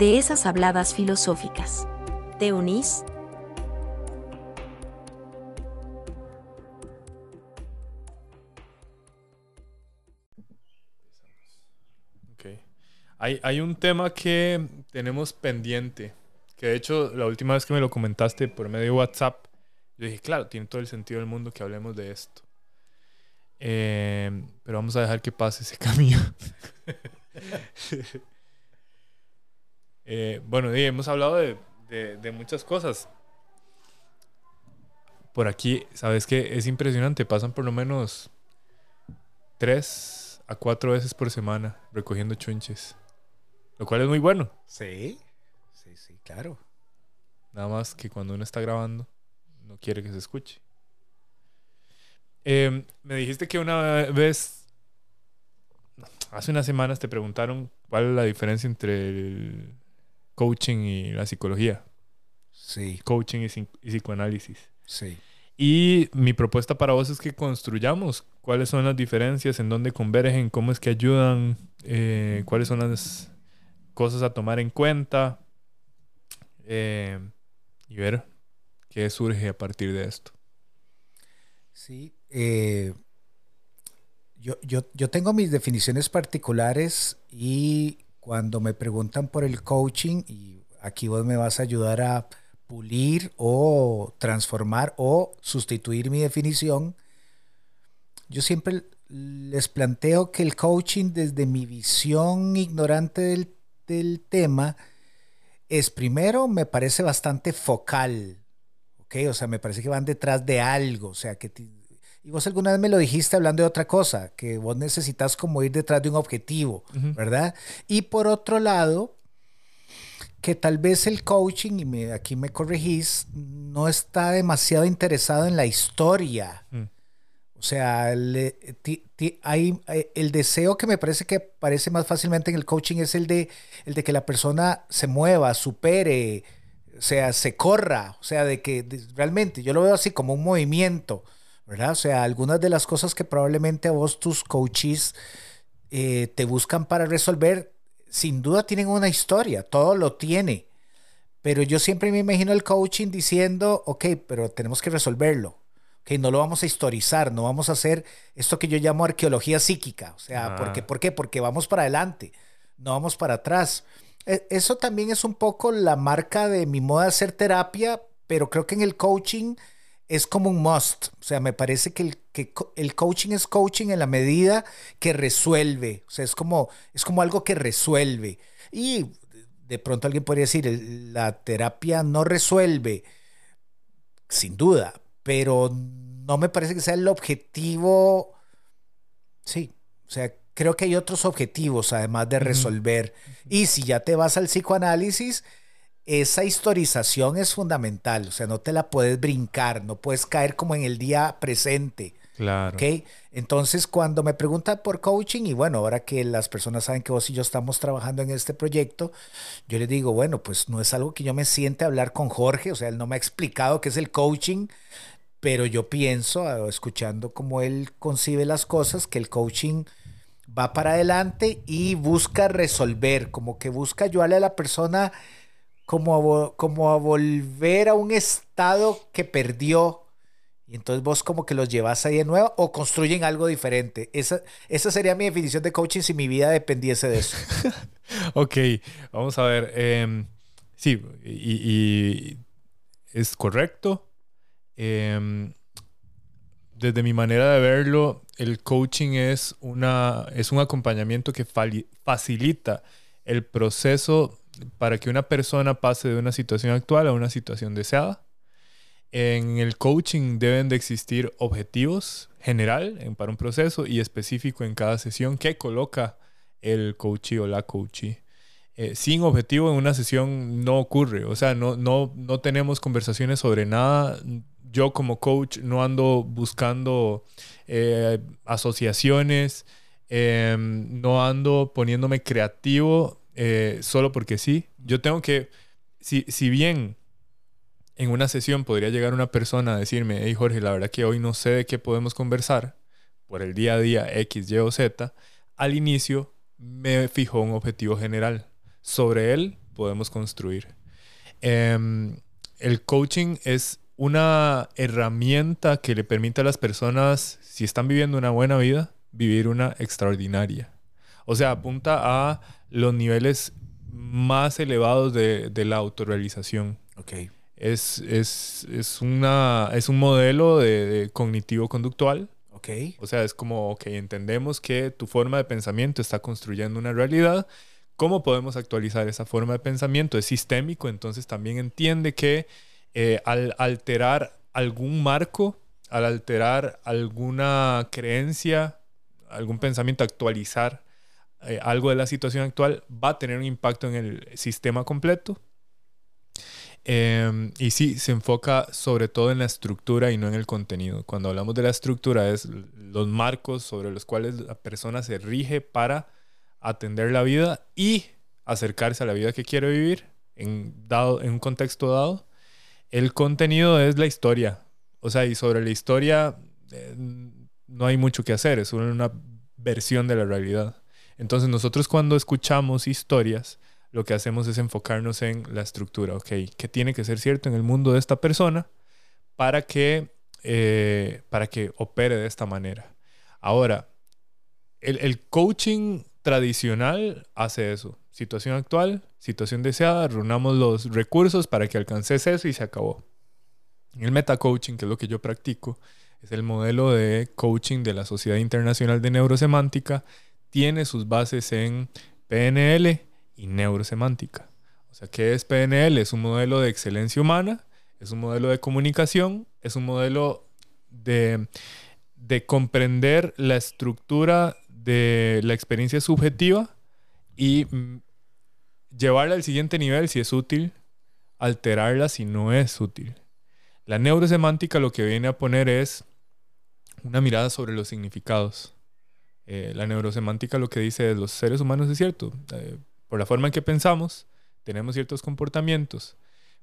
de esas habladas filosóficas. ¿Te unís? Hay, un tema que tenemos pendiente, que de hecho la última vez que me lo comentaste por medio de WhatsApp, yo dije, claro, tiene todo el sentido del mundo que hablemos de esto. Em, pero vamos a dejar que pase ese camino. Eh, bueno, hemos hablado de, de, muchas cosas. Por aquí, ¿sabes qué? Es impresionante. Pasan por lo menos tres a cuatro veces por semana recogiendo chunches. Lo cual es muy bueno. Sí, sí, sí, claro. Nada más que cuando uno está grabando, no quiere que se escuche. Em, me dijiste que una vez, hace unas semanas, te preguntaron cuál es la diferencia entre el coaching y la psicología. Sí. Coaching y, psicoanálisis. Sí. Y mi propuesta para vos es que construyamos cuáles son las diferencias, en dónde convergen, cómo es que ayudan, eh, cuáles son las cosas a tomar en cuenta eh, y ver qué surge a partir de esto. Sí, eh, yo, yo, tengo mis definiciones particulares y cuando me preguntan por el coaching, y aquí vos me vas a ayudar a pulir o transformar o sustituir mi definición, yo siempre les planteo que el coaching desde mi visión ignorante del del tema es primero, me parece bastante focal, ¿ok? O sea, me parece que van detrás de algo, o sea, que... Y vos alguna vez me lo dijiste hablando de otra cosa, que vos necesitas como ir detrás de un objetivo, ¿verdad? Y por otro lado, que tal vez el coaching, y me, aquí me corregís, no está demasiado interesado en la historia. Mm. O sea, hay, el deseo que me parece que aparece más fácilmente en el coaching es el de, el de que la persona se mueva, supere, o sea, se corra, o sea, de que realmente yo lo veo así como un movimiento, ¿verdad? O sea, algunas de las cosas que probablemente a vos tus coaches eh, te buscan para resolver, sin duda tienen una historia, todo lo tiene. Pero yo siempre me imagino el coaching diciendo, ok, pero tenemos que resolverlo que no lo vamos a historizar, no vamos a hacer esto que yo llamo arqueología psíquica. O sea, ¿por, qué? ¿por qué? Porque vamos para adelante, no vamos para atrás. E, eso también es un poco la marca de mi modo de hacer terapia, pero creo que en el coaching es como un must. O sea, me parece que el, que el coaching es coaching en la medida que resuelve. O sea, es como, es como algo que resuelve. Y de pronto alguien podría decir, la terapia no resuelve. Sin duda, pero no me parece que sea el objetivo. Sí, o sea, creo que hay otros objetivos además de resolver. Y si ya te vas al psicoanálisis, esa historización es fundamental, o sea, no te la puedes brincar, no puedes caer como en el día presente. Claro. Entonces, cuando me preguntan por coaching, y bueno, ahora que las personas saben que vos y yo estamos trabajando en este proyecto, yo les digo, bueno, pues no es algo que yo me siente a hablar con Jorge, o sea, él no me ha explicado qué es el coaching, pero yo pienso, escuchando cómo él concibe las cosas, que el coaching va para adelante y busca resolver, como que busca ayudarle a la persona como como a volver a un estado que perdió y entonces vos como que los llevas ahí de nuevo o construyen algo diferente. Esa, esa sería mi definición de coaching si mi vida dependiese de eso. ok, vamos a ver. Em, sí, y, es correcto. Em, desde mi manera de verlo, el coaching es, una, es un acompañamiento que facilita el proceso para que una persona pase de una situación actual a una situación deseada en el coaching deben de existir objetivos general para un proceso y específico en cada sesión que coloca el coachee o la coachee. eh, sin objetivo en una sesión no ocurre. O sea, no, no, no tenemos conversaciones sobre nada. Yo como coach no ando buscando eh, asociaciones, em, no ando poniéndome creativo eh, solo porque sí. Yo tengo que, si, si bien en una sesión podría llegar una persona a decirme, hey Jorge, la verdad que hoy no sé de qué podemos conversar por el día a día X, Y o Z, al inicio me fijó un objetivo general sobre él podemos construir. Em, el coaching es una herramienta que le permite a las personas, si están viviendo una buena vida, vivir una extraordinaria. O sea, apunta a los niveles más elevados de, la autorrealización. Okay. Es, es, es, una, es un modelo de, cognitivo-conductual. Okay. O sea, es como, ok, entendemos que tu forma de pensamiento está construyendo una realidad ¿Cómo podemos actualizar esa forma de pensamiento? Es sistémico, entonces también entiende que eh, al alterar algún marco, al alterar alguna creencia, algún pensamiento, actualizar eh, algo de la situación actual, va a tener un impacto en el sistema completo. Em, y sí, se enfoca sobre todo en la estructura y no en el contenido. Cuando hablamos de la estructura es los marcos sobre los cuales la persona se rige para atender la vida y acercarse a la vida que quiere vivir en, dado, en un contexto dado. El contenido es la historia. O sea, y sobre la historia eh, no hay mucho que hacer, es una versión de la realidad. Entonces nosotros cuando escuchamos historias, lo que hacemos es enfocarnos en la estructura, ¿ok? ¿Qué tiene que ser cierto en el mundo de esta persona para que, eh, para que opere de esta manera? Ahora, el, el coaching tradicional hace eso. Situación actual, situación deseada, reunamos los recursos para que alcances eso y se acabó. El meta coaching, que es lo que yo practico, es el modelo de coaching de la Sociedad Internacional de Neurosemántica, tiene sus bases en PNL y neurosemántica. O sea, ¿qué es PNL? Es un modelo de excelencia humana, es un modelo de comunicación, es un modelo de, de comprender la estructura de la experiencia subjetiva y mm, llevarla al siguiente nivel si es útil, alterarla si no es útil. La neurosemántica lo que viene a poner es una mirada sobre los significados. Eh, la neurosemántica lo que dice es los seres humanos es cierto. Eh, por la forma en que pensamos, tenemos ciertos comportamientos.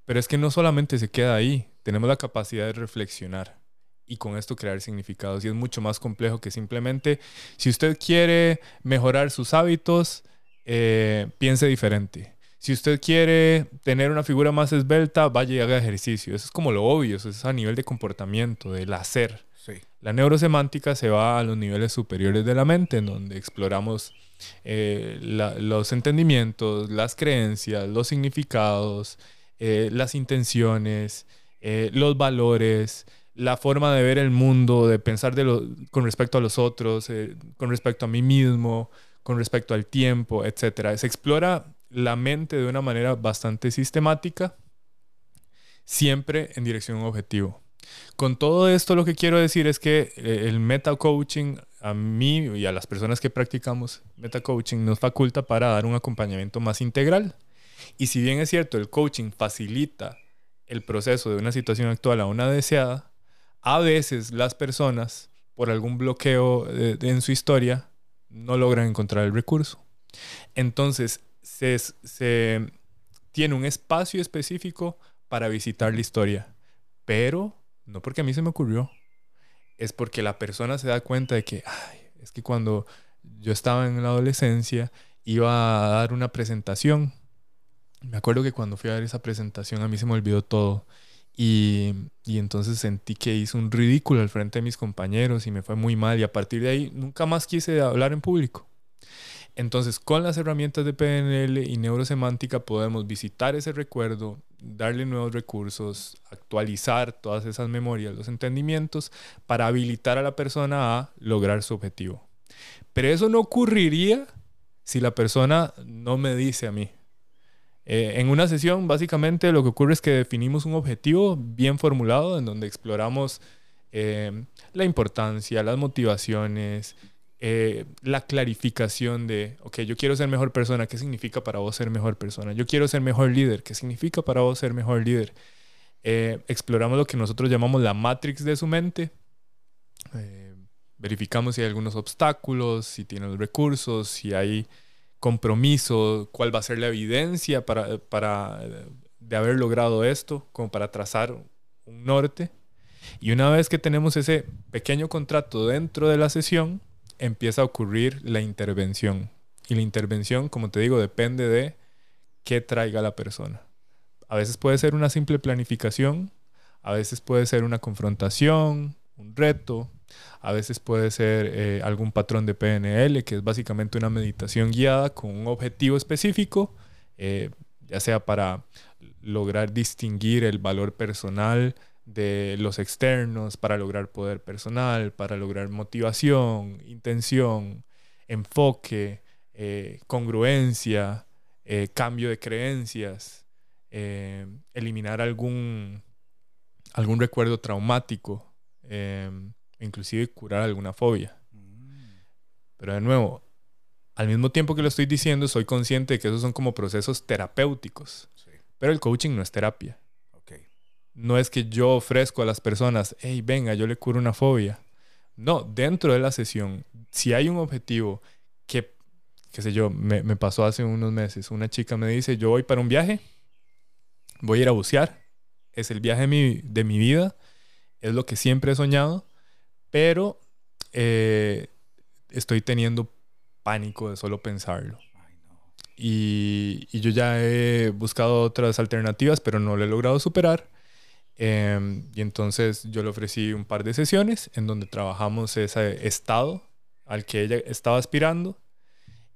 Pero es que no solamente se queda ahí, tenemos la capacidad de reflexionar y con esto crear significados. Y es mucho más complejo que simplemente, si usted quiere mejorar sus hábitos, eh, piense diferente. Si usted quiere tener una figura más esbelta, vaya y haga ejercicio. Eso es como lo obvio, eso es a nivel de comportamiento, del hacer. La neurosemántica se va a los niveles superiores de la mente, en donde exploramos eh, los entendimientos, las creencias, los significados, eh, las intenciones, los valores, la forma de ver el mundo, de pensar con respecto a los otros, eh, con respecto a mí mismo, con respecto al tiempo, etc. Se explora la mente de una manera bastante sistemática, siempre en dirección a un objetivo. Con todo esto lo que quiero decir es que eh, el meta coaching a mí y a las personas que practicamos meta coaching nos faculta para dar un acompañamiento más integral. Y si bien es cierto, el coaching facilita el proceso de una situación actual a una deseada, a veces las personas, por algún bloqueo en su historia, no logran encontrar el recurso. Entonces, se, tiene un espacio específico para visitar la historia, pero no porque a mí se me ocurrió, es porque la persona se da cuenta de que, es que cuando yo estaba en la adolescencia, iba a dar una presentación. Me acuerdo que cuando fui a dar esa presentación a mí se me olvidó todo y, entonces sentí que hice un ridículo al frente de mis compañeros y me fue muy mal y a partir de ahí nunca más quise hablar en público. Entonces, con las herramientas de PNL y neurosemántica podemos visitar ese recuerdo, darle nuevos recursos, actualizar todas esas memorias, los entendimientos, para habilitar a la persona a lograr su objetivo. Pero eso no ocurriría si la persona no me dice a mí, eh, en una sesión, básicamente, lo que ocurre es que definimos un objetivo bien formulado en donde exploramos eh, la importancia, las motivaciones, eh, la clarificación de, ok, yo quiero ser mejor persona, ¿qué significa para vos ser mejor persona? Yo quiero ser mejor líder, ¿qué significa para vos ser mejor líder? Eh, exploramos lo que nosotros llamamos la matrix de su mente. Eh, verificamos si hay algunos obstáculos, si tiene los recursos, si hay compromiso, cuál va a ser la evidencia para, para de haber logrado esto, como para trazar un norte. Y una vez que tenemos ese pequeño contrato dentro de la sesión, empieza a ocurrir la intervención. Y la intervención, como te digo, depende de qué traiga la persona. A veces puede ser una simple planificación, a veces puede ser una confrontación, un reto, a veces puede ser eh, algún patrón de PNL, que es básicamente una meditación guiada con un objetivo específico, eh, ya sea para lograr distinguir el valor personal de los externos para lograr poder personal, para lograr motivación, intención, enfoque, eh, congruencia, eh, cambio de creencias, eh, eliminar algún, algún recuerdo traumático, inclusive curar alguna fobia. Pero de nuevo, al mismo tiempo que lo estoy diciendo, soy consciente de que esos son como procesos terapéuticos. Pero el coaching no es terapia no es que yo ofrezco a las personas, hey, venga, yo le curo una fobia. No, dentro de la sesión, si hay un objetivo que, qué sé yo, me, pasó hace unos meses, una chica me dice, yo voy para un viaje, voy a ir a bucear, es el viaje de mi, de mi vida, es lo que siempre he soñado, pero eh, estoy teniendo pánico de solo pensarlo. Y, y, yo ya he buscado otras alternativas, pero no lo he logrado superar. Em, y entonces yo le ofrecí un par de sesiones en donde trabajamos ese estado al que ella estaba aspirando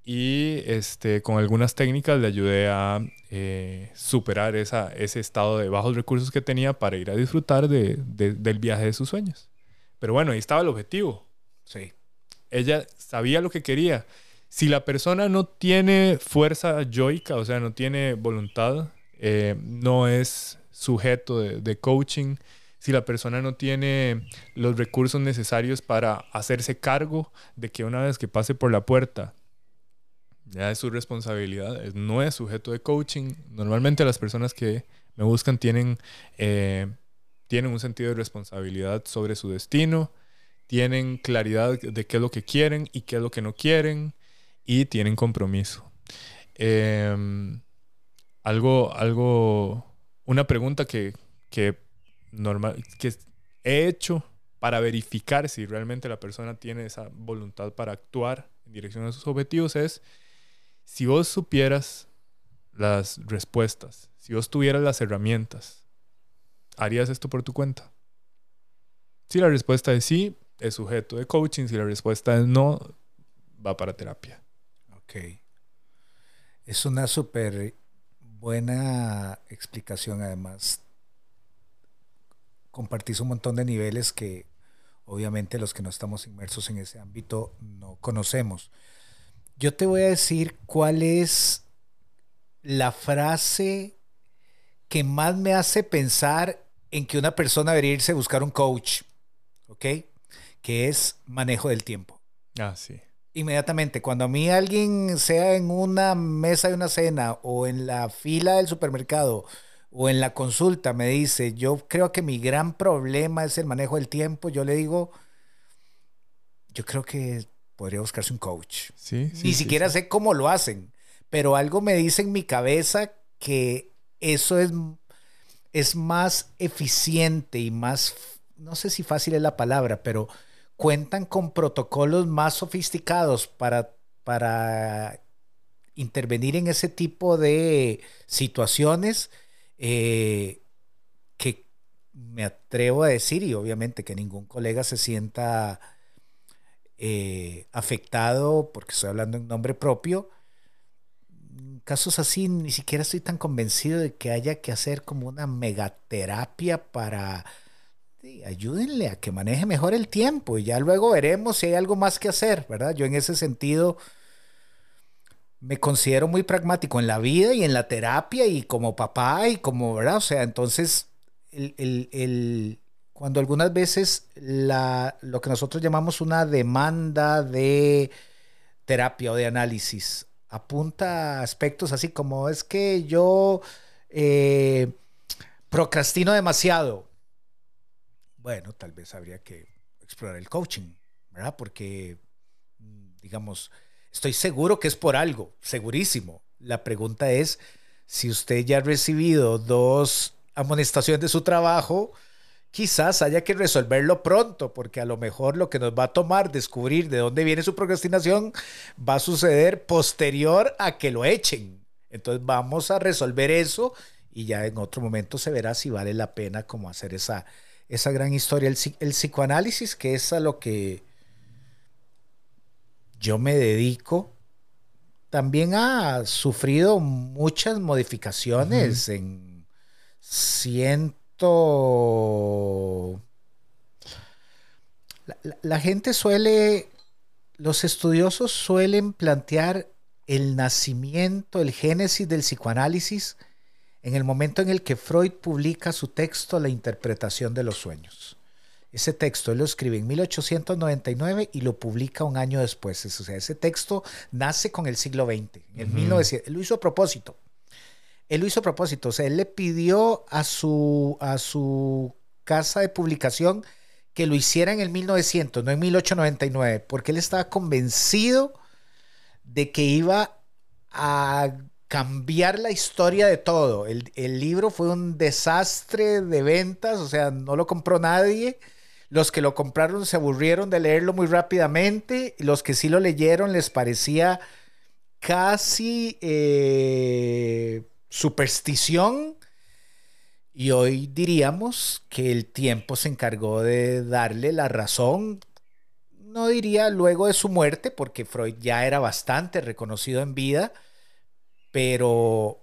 y este, con algunas técnicas le ayudé a eh, superar esa, ese estado de bajos recursos que tenía para ir a disfrutar de, del viaje de sus sueños. Pero bueno, ahí estaba el objetivo. Sí. Ella sabía lo que quería. Si la persona no tiene fuerza yoica, o sea, no tiene voluntad, eh, no es sujeto de, coaching, si la persona no tiene los recursos necesarios para hacerse cargo de que una vez que pase por la puerta, ya es su responsabilidad, no es sujeto de coaching. Normalmente las personas que me buscan tienen, eh, tienen un sentido de responsabilidad sobre su destino, tienen claridad de qué es lo que quieren y qué es lo que no quieren y tienen compromiso. Em, algo, algo una pregunta que, normal, que he hecho para verificar si realmente la persona tiene esa voluntad para actuar en dirección a sus objetivos es, si vos supieras las respuestas, si vos tuvieras las herramientas, ¿harías esto por tu cuenta? Si la respuesta es sí, es sujeto de coaching, si la respuesta es no, va para terapia. Ok. Es una súper buena explicación además. Compartís un montón de niveles que obviamente los que no estamos inmersos en ese ámbito no conocemos. Yo te voy a decir cuál es la frase que más me hace pensar en que una persona debería irse a buscar un coach, ¿ok? Que es manejo del tiempo. Ah, sí inmediatamente. Cuando a mí alguien, sea en una mesa de una cena o en la fila del supermercado o en la consulta, me dice, yo creo que mi gran problema es el manejo del tiempo, yo le digo, yo creo que podría buscarse un coach. Sí, Ni siquiera sé cómo lo hacen, pero algo me dice en mi cabeza que eso es, es más eficiente y más, no sé si fácil es la palabra, pero cuentan con protocolos más sofisticados para, para intervenir en ese tipo de situaciones eh, que me atrevo a decir, y obviamente que ningún colega se sienta eh, afectado porque estoy hablando en nombre propio. casos así, ni siquiera estoy tan convencido de que haya que hacer como una megaterapia para ayúdenle a que maneje mejor el tiempo y ya luego veremos si hay algo más que hacer, ¿verdad? Yo en ese sentido me considero muy pragmático en la vida y en la terapia y como papá y como, ¿verdad? O sea, entonces, el, cuando algunas veces la, lo que nosotros llamamos una demanda de terapia o de análisis apunta a aspectos así como es que yo eh, procrastino demasiado. Bueno, tal vez habría que explorar el coaching, ¿verdad? Porque, digamos, estoy seguro que es por algo, segurísimo. La pregunta es si usted ya ha recibido dos amonestaciones de su trabajo, quizás haya que resolverlo pronto, porque a lo mejor lo que nos va a tomar descubrir de dónde viene su procrastinación va a suceder posterior a que lo echen. Entonces vamos a resolver eso y ya en otro momento se verá si vale la pena como hacer esa, esa gran historia. El, el psicoanálisis, que es a lo que yo me dedico, también ha sufrido muchas modificaciones en ciento... La, gente suele, los estudiosos suelen plantear el nacimiento, el génesis del psicoanálisis en el momento en el que Freud publica su texto La interpretación de los sueños. Ese texto él lo escribe en 1899 y lo publica un año después. O sea, ese texto nace con el siglo XX. En 1900, él lo hizo a propósito. Él lo hizo a propósito. O sea, él le pidió a su, a su casa de publicación que lo hiciera en el 1900, no en 1899, porque él estaba convencido de que iba a cambiar la historia de todo. El, libro fue un desastre de ventas, o sea, no lo compró nadie. Los que lo compraron se aburrieron de leerlo muy rápidamente. Los que sí lo leyeron les parecía casi eh, superstición. Y hoy diríamos que el tiempo se encargó de darle la razón. No diría luego de su muerte, porque Freud ya era bastante reconocido en vida, pero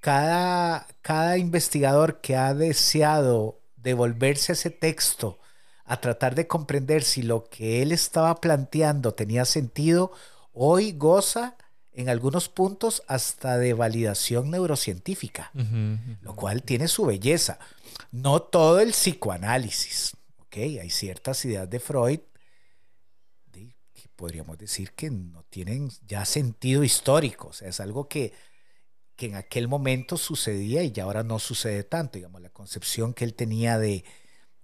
cada, cada investigador que ha deseado devolverse a ese texto a tratar de comprender si lo que él estaba planteando tenía sentido, hoy goza en algunos puntos hasta de validación neurocientífica, lo cual tiene su belleza. No todo el psicoanálisis, ¿ok? Hay ciertas ideas de Freud podríamos decir que no tienen ya sentido histórico, o sea, es algo que, que en aquel momento sucedía y ya ahora no sucede tanto, digamos, la concepción que él tenía de,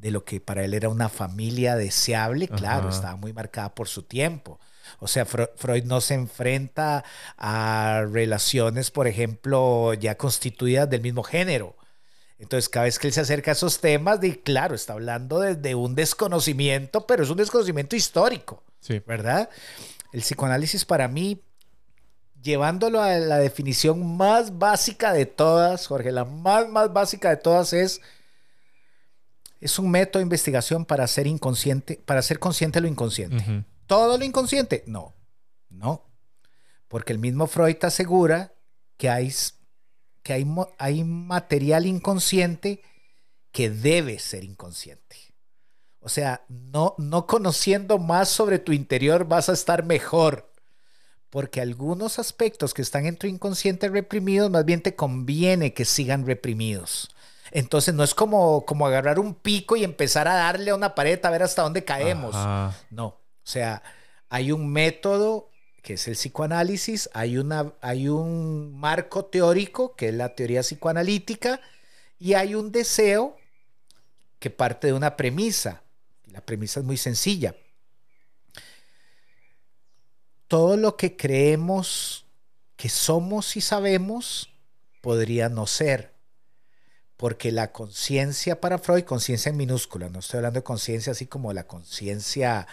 de lo que para él era una familia deseable, claro, estaba muy marcada por su tiempo. O sea, Freud no se enfrenta a relaciones, por ejemplo, ya constituidas del mismo género. Entonces, cada vez que él se acerca a esos temas, de, claro, está hablando de, un desconocimiento, pero es un desconocimiento histórico, sí. ¿verdad? El psicoanálisis para mí, llevándolo a la definición más básica de todas, Jorge, la más, más básica de todas es es un método de investigación para ser inconsciente, para ser consciente de lo inconsciente. ¿Todo lo inconsciente? No, no. Porque el mismo Freud asegura que hay, que hay, hay material inconsciente que debe ser inconsciente. O sea, no, no conociendo más sobre tu interior vas a estar mejor. Porque algunos aspectos que están en tu inconsciente reprimidos, más bien te conviene que sigan reprimidos. Entonces no es como, como agarrar un pico y empezar a darle a una pared a ver hasta dónde caemos. No, o sea, hay un método que es el psicoanálisis, hay, una, hay un marco teórico que es la teoría psicoanalítica y hay un deseo que parte de una premisa. La premisa es muy sencilla. Todo lo que creemos que somos y sabemos podría no ser porque la conciencia para Freud, conciencia en minúscula, no estoy hablando de conciencia así como la conciencia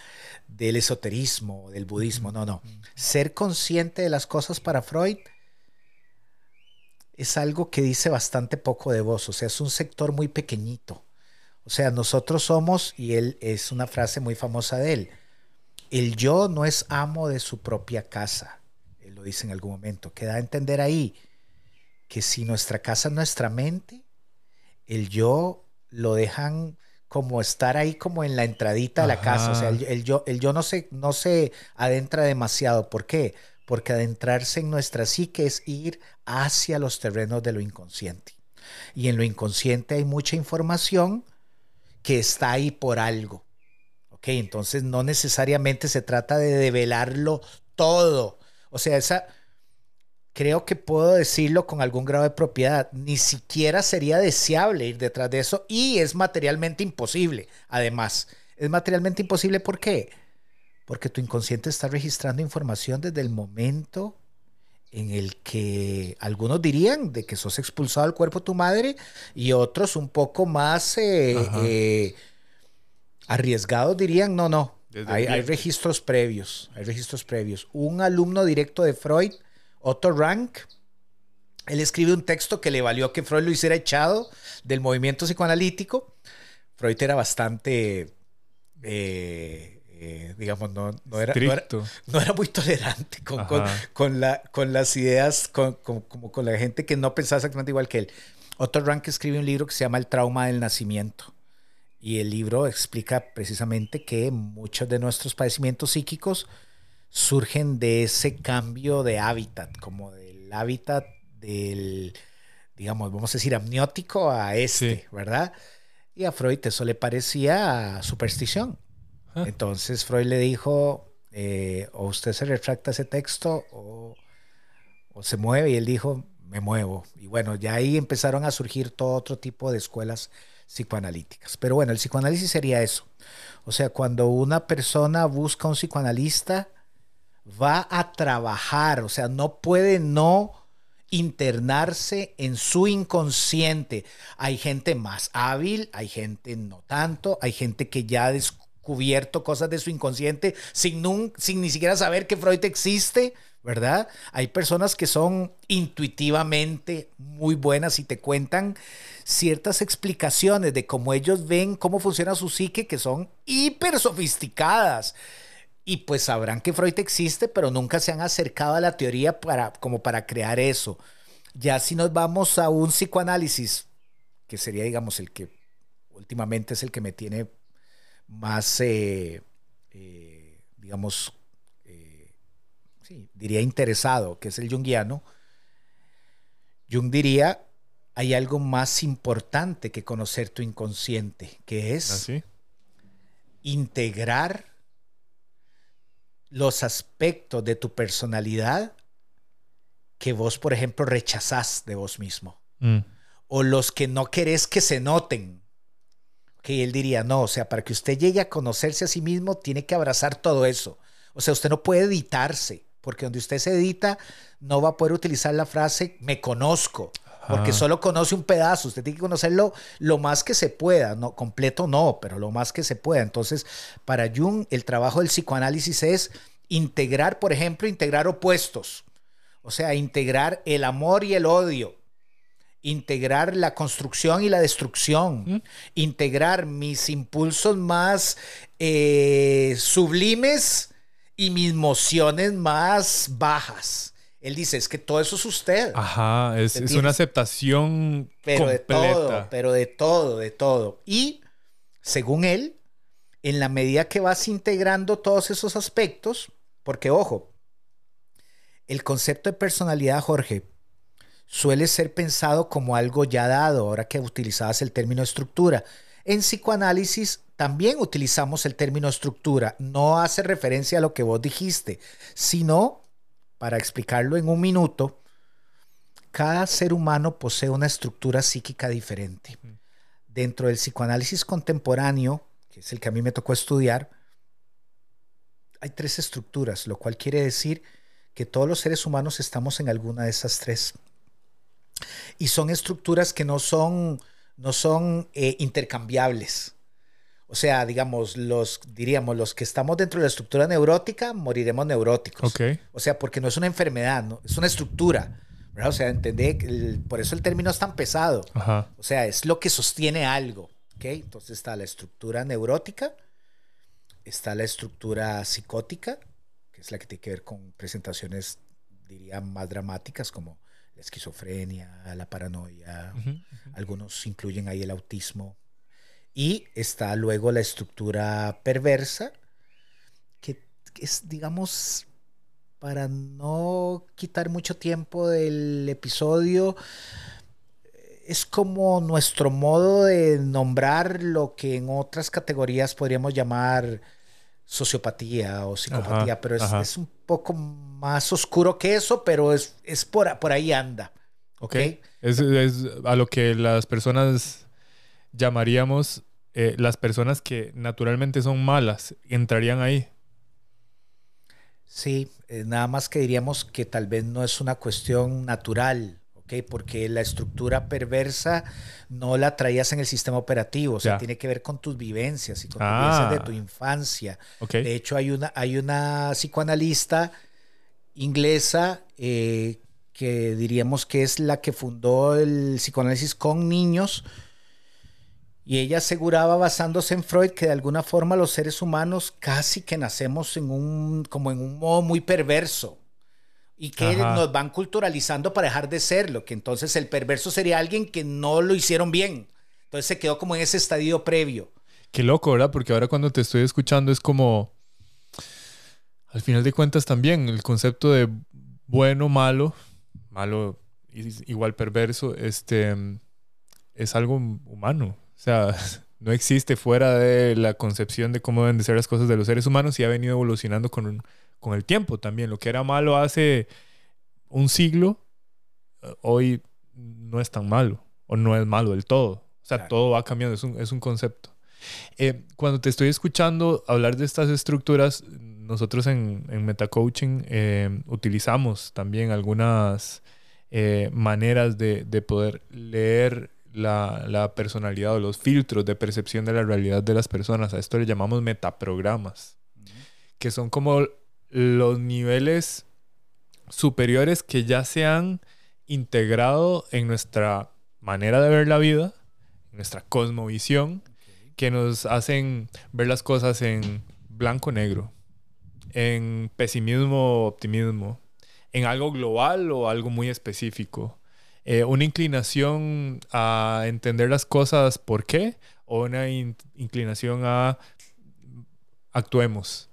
del esoterismo, del budismo, no, no. Ser consciente de las cosas para Freud es algo que dice bastante poco de vos, o sea, es un sector muy pequeñito. O sea, nosotros somos, y él es una frase muy famosa de él, el yo no es amo de su propia casa. Él lo dice en algún momento. Queda a entender ahí que si nuestra casa es nuestra mente, el yo lo dejan como estar ahí como en la entradita de la casa. O sea, el, yo, el yo no se, no se adentra demasiado. ¿Por qué? Porque adentrarse en nuestra psique es ir hacia los terrenos de lo inconsciente. Y en lo inconsciente hay mucha información que está ahí por algo. ¿Ok? Entonces no necesariamente se trata de develarlo todo. O sea, esa, creo que puedo decirlo con algún grado de propiedad, ni siquiera sería deseable ir detrás de eso y es materialmente imposible, además. Es materialmente imposible, ¿por qué? Porque tu inconsciente está registrando información desde el momento en el que algunos dirían de que sos expulsado del cuerpo de tu madre y otros un poco más eh, eh, arriesgados dirían, no, no, hay, hay, registros previos, hay registros previos. Un alumno directo de Freud, Otto Rank, él escribe un texto que le valió que Freud lo hiciera echado del movimiento psicoanalítico. Freud era bastante... Eh, eh, digamos, no, no, era, no, era, muy tolerante con, con, la, con las ideas, con, como con la gente que no pensaba exactamente igual que él. Otto Rank escribe un libro que se llama El trauma del nacimiento. Y el libro explica precisamente que muchos de nuestros padecimientos psíquicos surgen de ese cambio de hábitat, como del hábitat del, digamos, vamos a decir, amniótico a este, ¿verdad? Y a Freud eso le parecía superstición. Ah. Entonces Freud le dijo, eh, o usted se retracta ese texto o, se mueve y él dijo, me muevo. Y bueno, ya ahí empezaron a surgir todo otro tipo de escuelas psicoanalíticas. Pero bueno, el psicoanálisis sería eso. O sea, cuando una persona busca un psicoanalista, va a trabajar, o sea, no puede no internarse en su inconsciente. Hay gente más hábil, hay gente no tanto, hay gente que ya cubierto cosas de su inconsciente sin, sin ni siquiera saber que Freud existe, ¿verdad? Hay personas que son intuitivamente muy buenas y te cuentan ciertas explicaciones de cómo ellos ven cómo funciona su psique que son hiper sofisticadas. Y pues sabrán que Freud existe, pero nunca se han acercado a la teoría para, como para crear eso. Ya si nos vamos a un psicoanálisis, que sería, digamos, el que últimamente es el que me tiene más, eh, eh, digamos, eh, sí, diría interesado, que es el jungiano, Jung diría, hay algo más importante que conocer tu inconsciente, que es ¿Ah, integrar los aspectos de tu personalidad que vos, por ejemplo, rechazás de vos mismo. Mm. O los que no querés que se noten que él diría, no, o sea, para que usted llegue a conocerse a sí mismo, tiene que abrazar todo eso. O sea, usted no puede editarse, porque donde usted se edita, no va a poder utilizar la frase me conozco, porque solo conoce un pedazo, usted tiene que conocerlo lo más que se pueda, no completo no, pero lo más que se pueda. Entonces, para Jung, el trabajo del psicoanálisis es integrar, por ejemplo, integrar opuestos, o sea, integrar el amor y el odio, integrar la construcción y la destrucción, integrar mis impulsos más eh, sublimes y mis emociones más bajas. Él dice, es que todo eso es usted. Ajá, es, una aceptación pero de todo, pero de todo, de todo. Y según él, en la medida que vas integrando todos esos aspectos, porque ojo, el concepto de personalidad, Jorge, suele ser pensado como algo ya dado, ahora que utilizabas el término estructura. En psicoanálisis también utilizamos el término estructura. No hace referencia a lo que vos dijiste, sino, para explicarlo en un minuto, cada ser humano posee una estructura psíquica diferente. Dentro del psicoanálisis contemporáneo, que es el que a mí me tocó estudiar, hay tres estructuras, lo cual quiere decir que todos los seres humanos estamos en alguna de esas tres y son estructuras que no son, no son eh, intercambiables. O sea, digamos, los, diríamos, los que estamos dentro de la estructura neurótica, moriremos neuróticos. O sea, porque no es una enfermedad, ¿no? es una estructura. O sea, entendé, por eso el término es tan pesado. O sea, es lo que sostiene algo. ¿okay? Entonces está la estructura neurótica, está la estructura psicótica, que es la que tiene que ver con presentaciones, diría, más dramáticas, como la esquizofrenia, la paranoia, algunos incluyen ahí el autismo. Y está luego la estructura perversa, que es, digamos, para no quitar mucho tiempo del episodio, es como nuestro modo de nombrar lo que en otras categorías podríamos llamar sociopatía o psicopatía, pero es, un poco más oscuro que eso, pero es, es por, por ahí anda. ¿Ok? Es, a lo que las personas llamaríamos eh, las personas que naturalmente son malas, entrarían ahí. Sí, eh, nada más que diríamos que tal vez no es una cuestión natural, ¿ok? Porque la estructura perversa no la traías en el sistema operativo, o sea, tiene que ver con tus vivencias y con tus vivencias de ah. tu infancia. De hecho, hay una, hay una psicoanalista inglesa eh, que diríamos que es la que fundó el psicoanálisis con niños, y ella aseguraba, basándose en Freud, que de alguna forma los seres humanos casi que nacemos en un, como en un modo muy perverso y que nos van culturalizando para dejar de serlo, que entonces el perverso sería alguien que no lo hicieron bien. Entonces se quedó como en ese estadio previo. Qué loco, ¿verdad? Porque ahora cuando te estoy escuchando es como, al final de cuentas también, el concepto de bueno, malo, malo igual perverso, este, es algo humano. O sea, no existe fuera de la concepción de cómo deben de ser las cosas de los seres humanos y ha venido evolucionando con, con el tiempo también. Lo que era malo hace un siglo, eh, hoy no es tan malo o no es malo del todo. O sea, todo va cambiando, es un, es un concepto. Eh, cuando te estoy escuchando hablar de estas estructuras, nosotros en, en Metacoaching eh, utilizamos también algunas maneras de, de poder leer la, personalidad o los filtros de percepción de la realidad de las personas. A esto le llamamos metaprogramas, que son como los niveles superiores que ya se han integrado en nuestra manera de ver la vida, en nuestra cosmovisión, que nos hacen ver las cosas en blanco-negro, en pesimismo-optimismo, en algo global o algo muy específico eh, una inclinación a entender las cosas por qué o una inclinación a actuemos.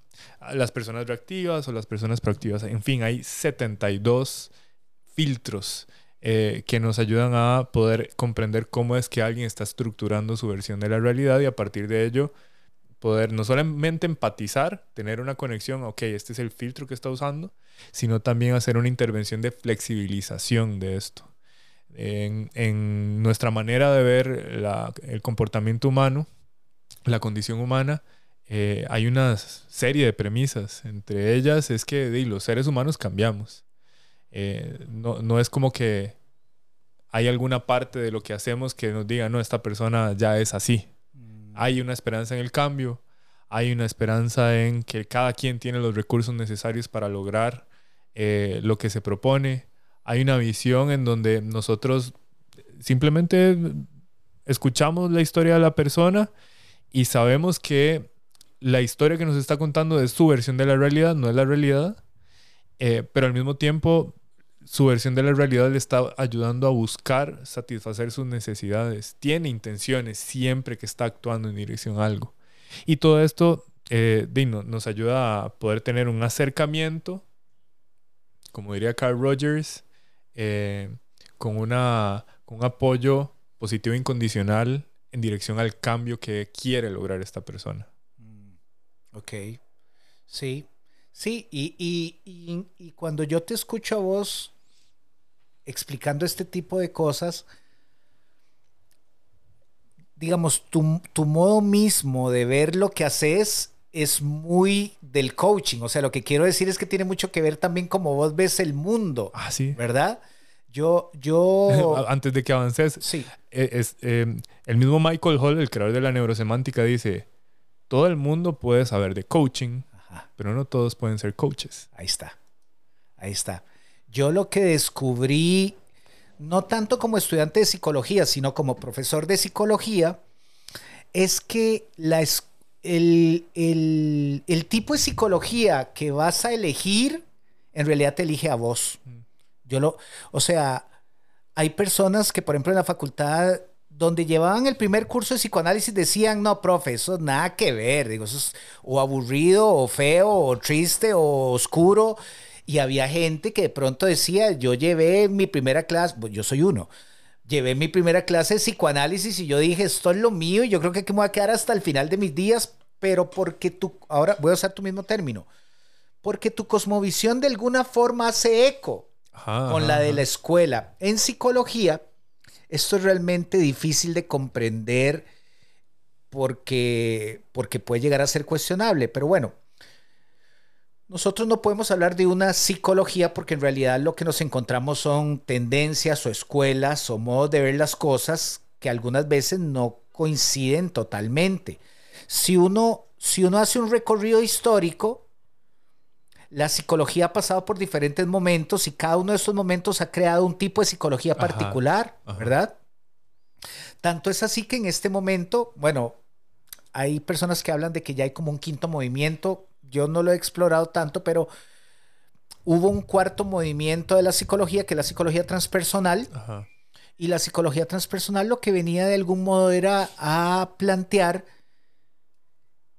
Las personas reactivas o las personas proactivas. En fin, hay 72 filtros eh, que nos ayudan a poder comprender cómo es que alguien está estructurando su versión de la realidad y a partir de ello poder no solamente empatizar, tener una conexión, ok, este es el filtro que está usando, sino también hacer una intervención de flexibilización de esto en, nuestra manera de ver el comportamiento humano, la condición humana, eh, hay una serie de premisas. Entre ellas es que los seres humanos cambiamos. Eh, no, no, es como que hay alguna parte de lo que hacemos que nos diga, no, esta persona ya es así. Mm. Hay una esperanza en el cambio, hay una esperanza en que cada quien tiene los recursos necesarios para lograr eh, lo que se propone hay una visión en donde nosotros simplemente escuchamos la historia de la persona y sabemos que la historia que nos está contando es su versión de la realidad, no es la realidad, eh, pero al mismo tiempo su versión de la realidad le está ayudando a buscar satisfacer sus necesidades, tiene intenciones siempre que está actuando en dirección a algo. Y todo esto eh, nos ayuda a poder tener un acercamiento, como diría Carl Rogers, eh, con, una, con un apoyo positivo incondicional en dirección al cambio que quiere lograr esta persona. Ok, sí, sí, y, y, y, cuando yo te escucho a vos explicando este tipo de cosas, digamos, tu, tu, modo mismo de ver lo que haces es muy del coaching. O sea, lo que quiero decir es que tiene mucho que ver también como vos ves el mundo. Ah, sí. ¿Verdad? Yo, yo... Antes de que avances, sí. E, es, em, el mismo Michael Hall, el creador de la neurosemántica, dice, todo el mundo puede saber de coaching, pero no todos pueden ser coaches. Ahí está, ahí está. Yo lo que descubrí, no tanto como estudiante de psicología, sino como profesor de psicología, es que la, el, el, tipo de psicología que vas a elegir, en realidad te elige a vos. Mm. Yo lo, o sea, hay personas que, por ejemplo, en la facultad donde llevaban el primer curso de psicoanálisis decían, no, profe, eso nada que ver, digo, eso es o aburrido, o feo, o triste, o oscuro. Y había gente que de pronto decía, yo llevé mi primera clase, pues yo soy uno, llevé mi primera clase de psicoanálisis y yo dije, esto es lo mío y yo creo que aquí me voy a quedar hasta el final de mis días, pero porque tú, ahora voy a usar tu mismo término, porque tu cosmovisión de alguna forma hace eco con la de la escuela. En psicología, esto es realmente difícil de comprender porque, porque puede llegar a ser cuestionable, pero bueno. Nosotros no podemos hablar de una psicología porque en realidad lo que nos encontramos son tendencias o escuelas o modos de ver las cosas que algunas veces no coinciden totalmente. Si uno, si uno hace un recorrido histórico, la psicología ha pasado por diferentes momentos y cada uno de esos momentos ha creado un tipo de psicología particular, ¿verdad? Tanto es así que en este momento, bueno, hay personas que hablan de que ya hay como un quinto movimiento. Yo no lo he explorado tanto, pero hubo un cuarto movimiento de la psicología, que es la psicología transpersonal. Y la psicología transpersonal lo que venía de algún modo era a plantear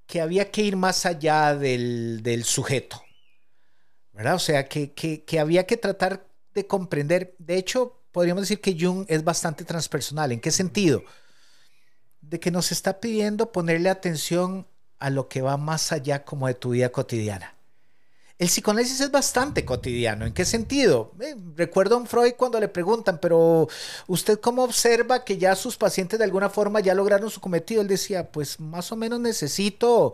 que había que ir más allá del, sujeto. ¿Verdad? O sea, que, que había que tratar de comprender. De hecho, podríamos decir que Jung es bastante transpersonal. ¿En qué sentido? De que nos está pidiendo ponerle atención a lo que va más allá como de tu vida cotidiana. El psicoanálisis es bastante cotidiano. ¿En qué sentido? Eh, recuerdo a un Freud cuando le preguntan, pero ¿usted cómo observa que ya sus pacientes de alguna forma ya lograron su cometido? Él decía, pues más o menos necesito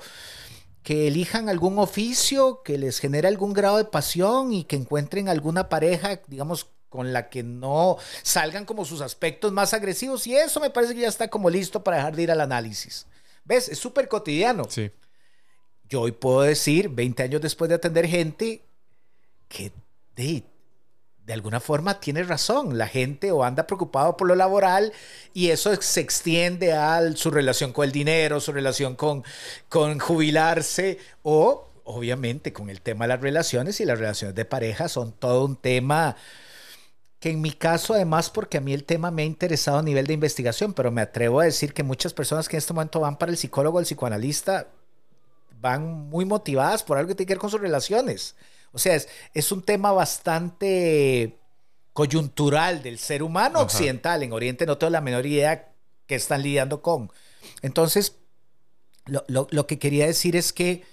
que elijan algún oficio que les genere algún grado de pasión y que encuentren alguna pareja, digamos, con la que no salgan como sus aspectos más agresivos y eso me parece que ya está como listo para dejar de ir al análisis. ¿Ves? Es súper cotidiano. Sí. Yo hoy puedo decir, 20 años después de atender gente, que de, de alguna forma tiene razón. La gente o anda preocupado por lo laboral y eso se extiende a su relación con el dinero, su relación con, con jubilarse o obviamente con el tema de las relaciones y las relaciones de pareja son todo un tema que en mi caso además porque a mí el tema me ha interesado a nivel de investigación, pero me atrevo a decir que muchas personas que en este momento van para el psicólogo el psicoanalista van muy motivadas por algo que tiene que ver con sus relaciones. O sea, es, es un tema bastante coyuntural del ser humano occidental. En Oriente no tengo la menor idea que están lidiando con. Entonces, lo, que quería decir es que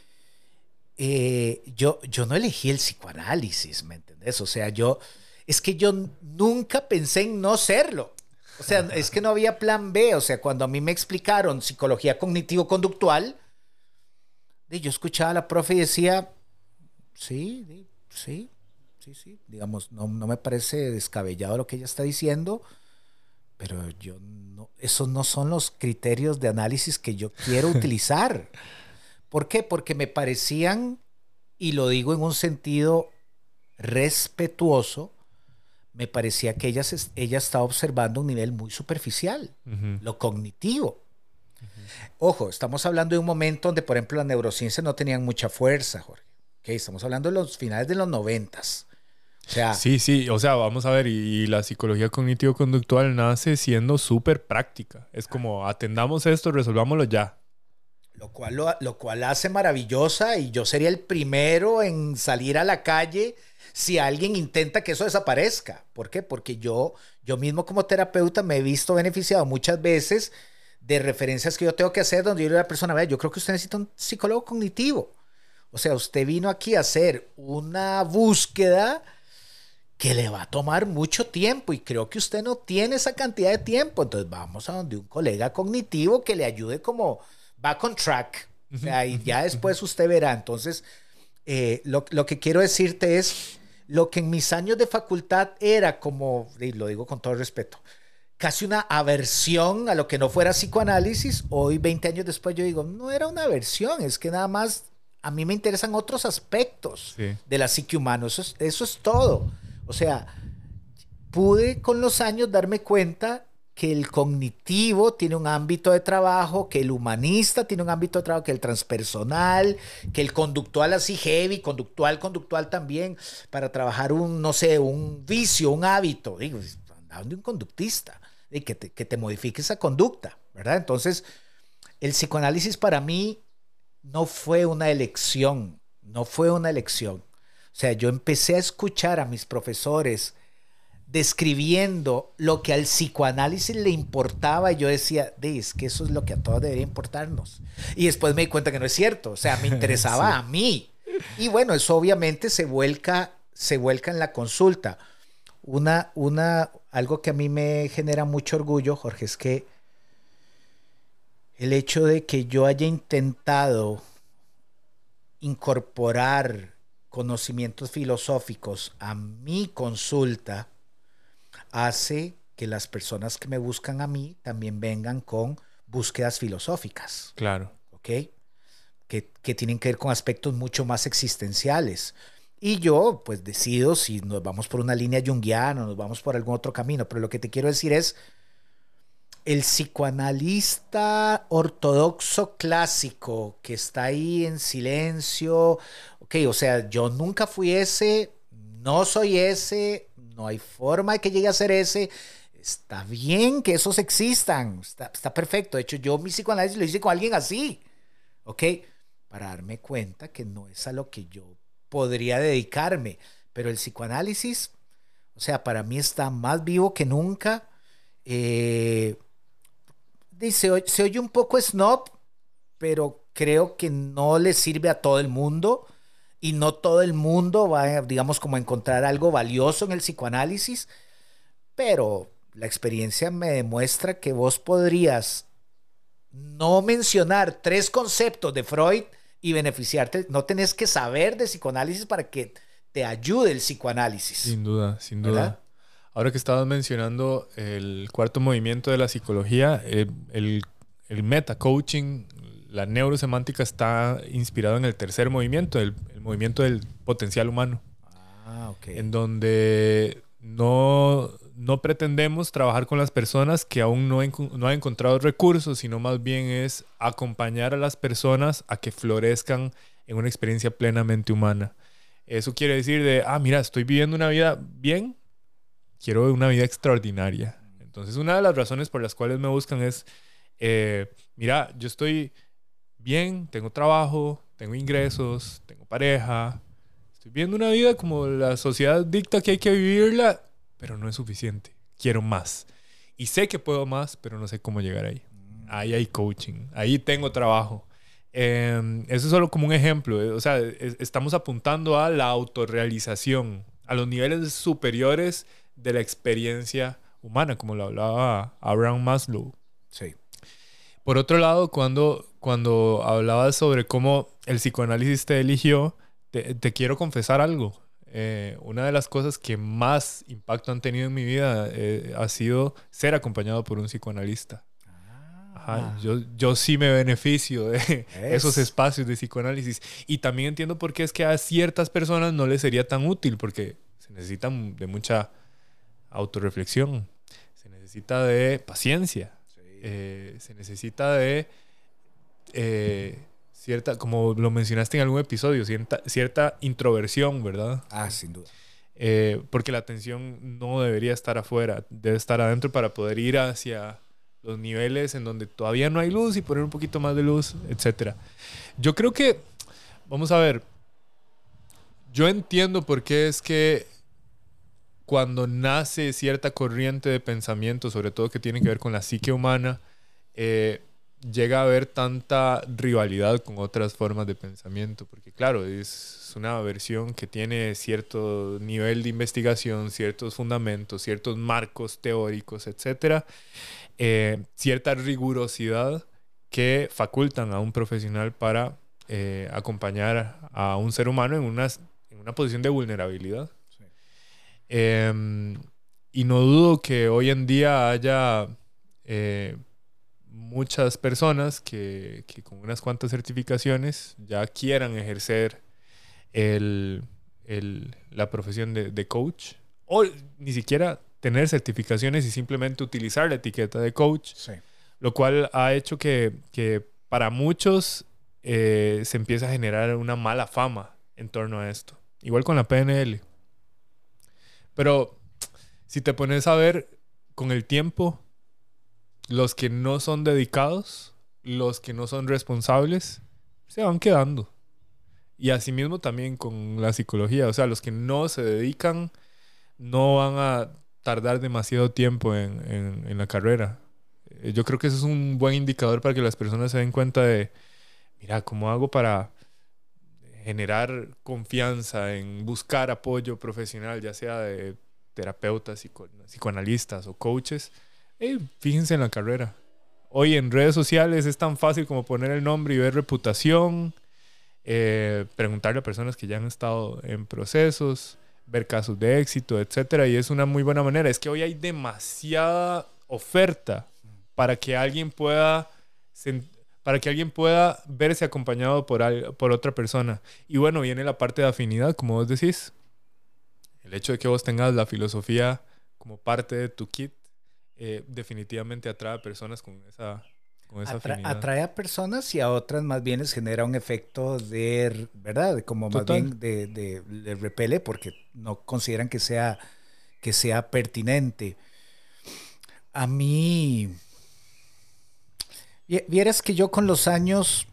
eh, yo, yo no elegí el psicoanálisis, ¿me entendés? O sea, yo es que yo nunca pensé en no serlo. O sea, es que no había plan B. O sea, cuando a mí me explicaron psicología cognitivo-conductual, yo escuchaba a la profe y decía, sí, sí, sí, sí. Digamos, no, me parece descabellado lo que ella está diciendo, pero yo no, esos no son los criterios de análisis que yo quiero utilizar. ¿Por qué? Porque me parecían, y lo digo en un sentido respetuoso, me parecía que ella, ella estaba observando un nivel muy superficial, lo cognitivo. Ojo, estamos hablando de un momento donde, por ejemplo, las neurociencias no tenían mucha fuerza, Jorge. Okay, estamos hablando de los finales de los noventas. O sea, sí, sí, o sea, vamos a ver, y, la psicología cognitivo-conductual nace siendo súper práctica. Es como, atendamos esto, resolvámoslo ya. Lo cual, lo, lo cual hace maravillosa y yo sería el primero en salir a la calle si alguien intenta que eso desaparezca. ¿Por qué? Porque yo, yo mismo como terapeuta me he visto beneficiado muchas veces de referencias que yo tengo que hacer donde yo le digo a la persona, vea, yo creo que usted necesita un psicólogo cognitivo. O sea, usted vino aquí a hacer una búsqueda que le va a tomar mucho tiempo y creo que usted no tiene esa cantidad de tiempo. Entonces vamos a donde un colega cognitivo que le ayude como back on track. O sea, y ya después usted verá. Entonces, eh, lo, lo, que quiero decirte es, lo que en mis años de facultad era como, y lo digo con todo respeto, casi una aversión a lo que no fuera psicoanálisis, hoy 20 años después yo digo, no era una aversión, es que nada más a mí me interesan otros aspectos de la psique humana, eso eso es todo. O sea, pude con los años darme cuenta que el cognitivo tiene un ámbito de trabajo, que el humanista tiene un ámbito de trabajo, que el transpersonal, que el conductual así heavy, conductual, conductual también, para trabajar un, no sé, un vicio, un hábito, digo, de un conductista, y que te, que te modifique esa conducta, ¿verdad? Entonces, el psicoanálisis para mí no fue una elección, no fue una elección. O sea, yo empecé a escuchar a mis profesores, describiendo lo que al psicoanálisis le importaba, y yo decía, es que eso es lo que a todos debería importarnos. Y después me di cuenta que no es cierto, o sea, me interesaba a mí. Y bueno, eso obviamente se vuelca, se vuelca en la consulta. Una, una, algo que a mí me genera mucho orgullo, Jorge, es que el hecho de que yo haya intentado incorporar conocimientos filosóficos a mi consulta hace que las personas que me buscan a mí también vengan con búsquedas filosóficas. Claro. ¿Ok? Que, que tienen que ver con aspectos mucho más existenciales. Y yo, pues decido si nos vamos por una línea junguiana o nos vamos por algún otro camino. Pero lo que te quiero decir es, el psicoanalista ortodoxo clásico que está ahí en silencio, ok, o sea, yo nunca fui ese, no soy ese, no hay forma de que llegue a ser ese. Está bien que esos existan, está, perfecto. De hecho, yo mi psicoanálisis lo hice con alguien así, ok, para darme cuenta que no es a lo que yo podría dedicarme. Pero el psicoanálisis, o sea, para mí está más vivo que nunca. Eh, se, se oye un poco snob, pero creo que no le sirve a todo el mundo y no todo el mundo va, digamos, como a encontrar algo valioso en el psicoanálisis, pero la experiencia me demuestra que vos podrías no mencionar tres conceptos de Freud y beneficiarte, no tenés que saber de psicoanálisis para que te ayude el psicoanálisis. Sin duda, sin duda. Ahora que estabas mencionando el cuarto movimiento de la psicología, el, el, el meta-coaching, la neurosemántica está inspirado en el tercer movimiento, el, el movimiento del potencial humano. Ah, ok. En donde no, no pretendemos trabajar con las personas que aún no, no han encontrado recursos, sino más bien es acompañar a las personas a que florezcan en una experiencia plenamente humana. Eso quiere decir de, ah, mira, estoy viviendo una vida bien, quiero una vida extraordinaria. Entonces, una de las razones por las cuales me buscan es, eh, mira, yo estoy bien, tengo trabajo, tengo ingresos, tengo pareja, estoy viviendo una vida como la sociedad dicta que hay que vivirla, pero no es suficiente. Quiero más. Y sé que puedo más, pero no sé cómo llegar ahí. Ahí hay coaching, ahí tengo trabajo. Eh, eso es solo como un ejemplo. eh, O sea, es- estamos apuntando a la autorrealización, a los niveles superiores de la experiencia humana, como lo hablaba Abraham Maslow. Sí. Por otro lado, cuando, cuando hablabas sobre cómo el psicoanálisis te eligió, te, te quiero confesar algo. Eh, una de las cosas que más impacto han tenido en mi vida eh, ha sido ser acompañado por un psicoanalista. Ajá, yo, yo sí me beneficio de esos espacios de psicoanálisis. Y también entiendo por qué es que a ciertas personas no les sería tan útil, porque se necesitan de mucha autorreflexión, se necesita de paciencia, eh, se necesita de eh, cierta, como lo mencionaste en algún episodio, cierta, cierta introversión, ¿verdad? Ah, sin duda. Eh, porque la atención no debería estar afuera, debe estar adentro para poder ir hacia los niveles en donde todavía no hay luz y poner un poquito más de luz, etc. Yo creo que, vamos a ver, yo entiendo por qué es que cuando nace cierta corriente de pensamiento, sobre todo que tiene que ver con la psique humana, eh, llega a haber tanta rivalidad con otras formas de pensamiento, porque claro, es una versión que tiene cierto nivel de investigación, ciertos fundamentos, ciertos marcos teóricos, etcétera, eh, cierta rigurosidad que facultan a un profesional para eh, acompañar a un ser humano en una, en una posición de vulnerabilidad. Eh, y no dudo que hoy en día haya eh, muchas personas que, que, con unas cuantas certificaciones ya quieran ejercer el, el, la profesión de, de, coach o ni siquiera tener certificaciones y simplemente utilizar la etiqueta de coach, Sí. lo cual ha hecho que, que para muchos eh, se empieza a generar una mala fama en torno a esto. Igual con la PNL. Pero si te pones a ver con el tiempo, los que no son dedicados, los que no son responsables, se van quedando. Y asimismo también con la psicología, o sea, los que no se dedican no van a tardar demasiado tiempo en, en, la carrera. Eh, yo creo que eso es un buen indicador para que las personas se den cuenta de, mira, ¿cómo hago para generar confianza en buscar apoyo profesional, ya sea de terapeutas, psicoanalistas o coaches? Fíjense en la carrera. Hoy en redes sociales es tan fácil como poner el nombre y ver reputación, eh, preguntarle a personas que ya han estado en procesos, ver casos de éxito, etcétera, y es una muy buena manera. Es que hoy hay demasiada oferta para que alguien pueda para que alguien pueda verse acompañado por, por otra persona. Y bueno, viene la parte de afinidad, como vos decís. El hecho de que vos tengas la filosofía como parte de tu kit eh, definitivamente atrae a personas con esa, atrae a personas y a otras más bien les genera un efecto de, ¿verdad? Como más bien de, de, repele porque no consideran que sea, que sea pertinente. A mí, vieras que yo con los años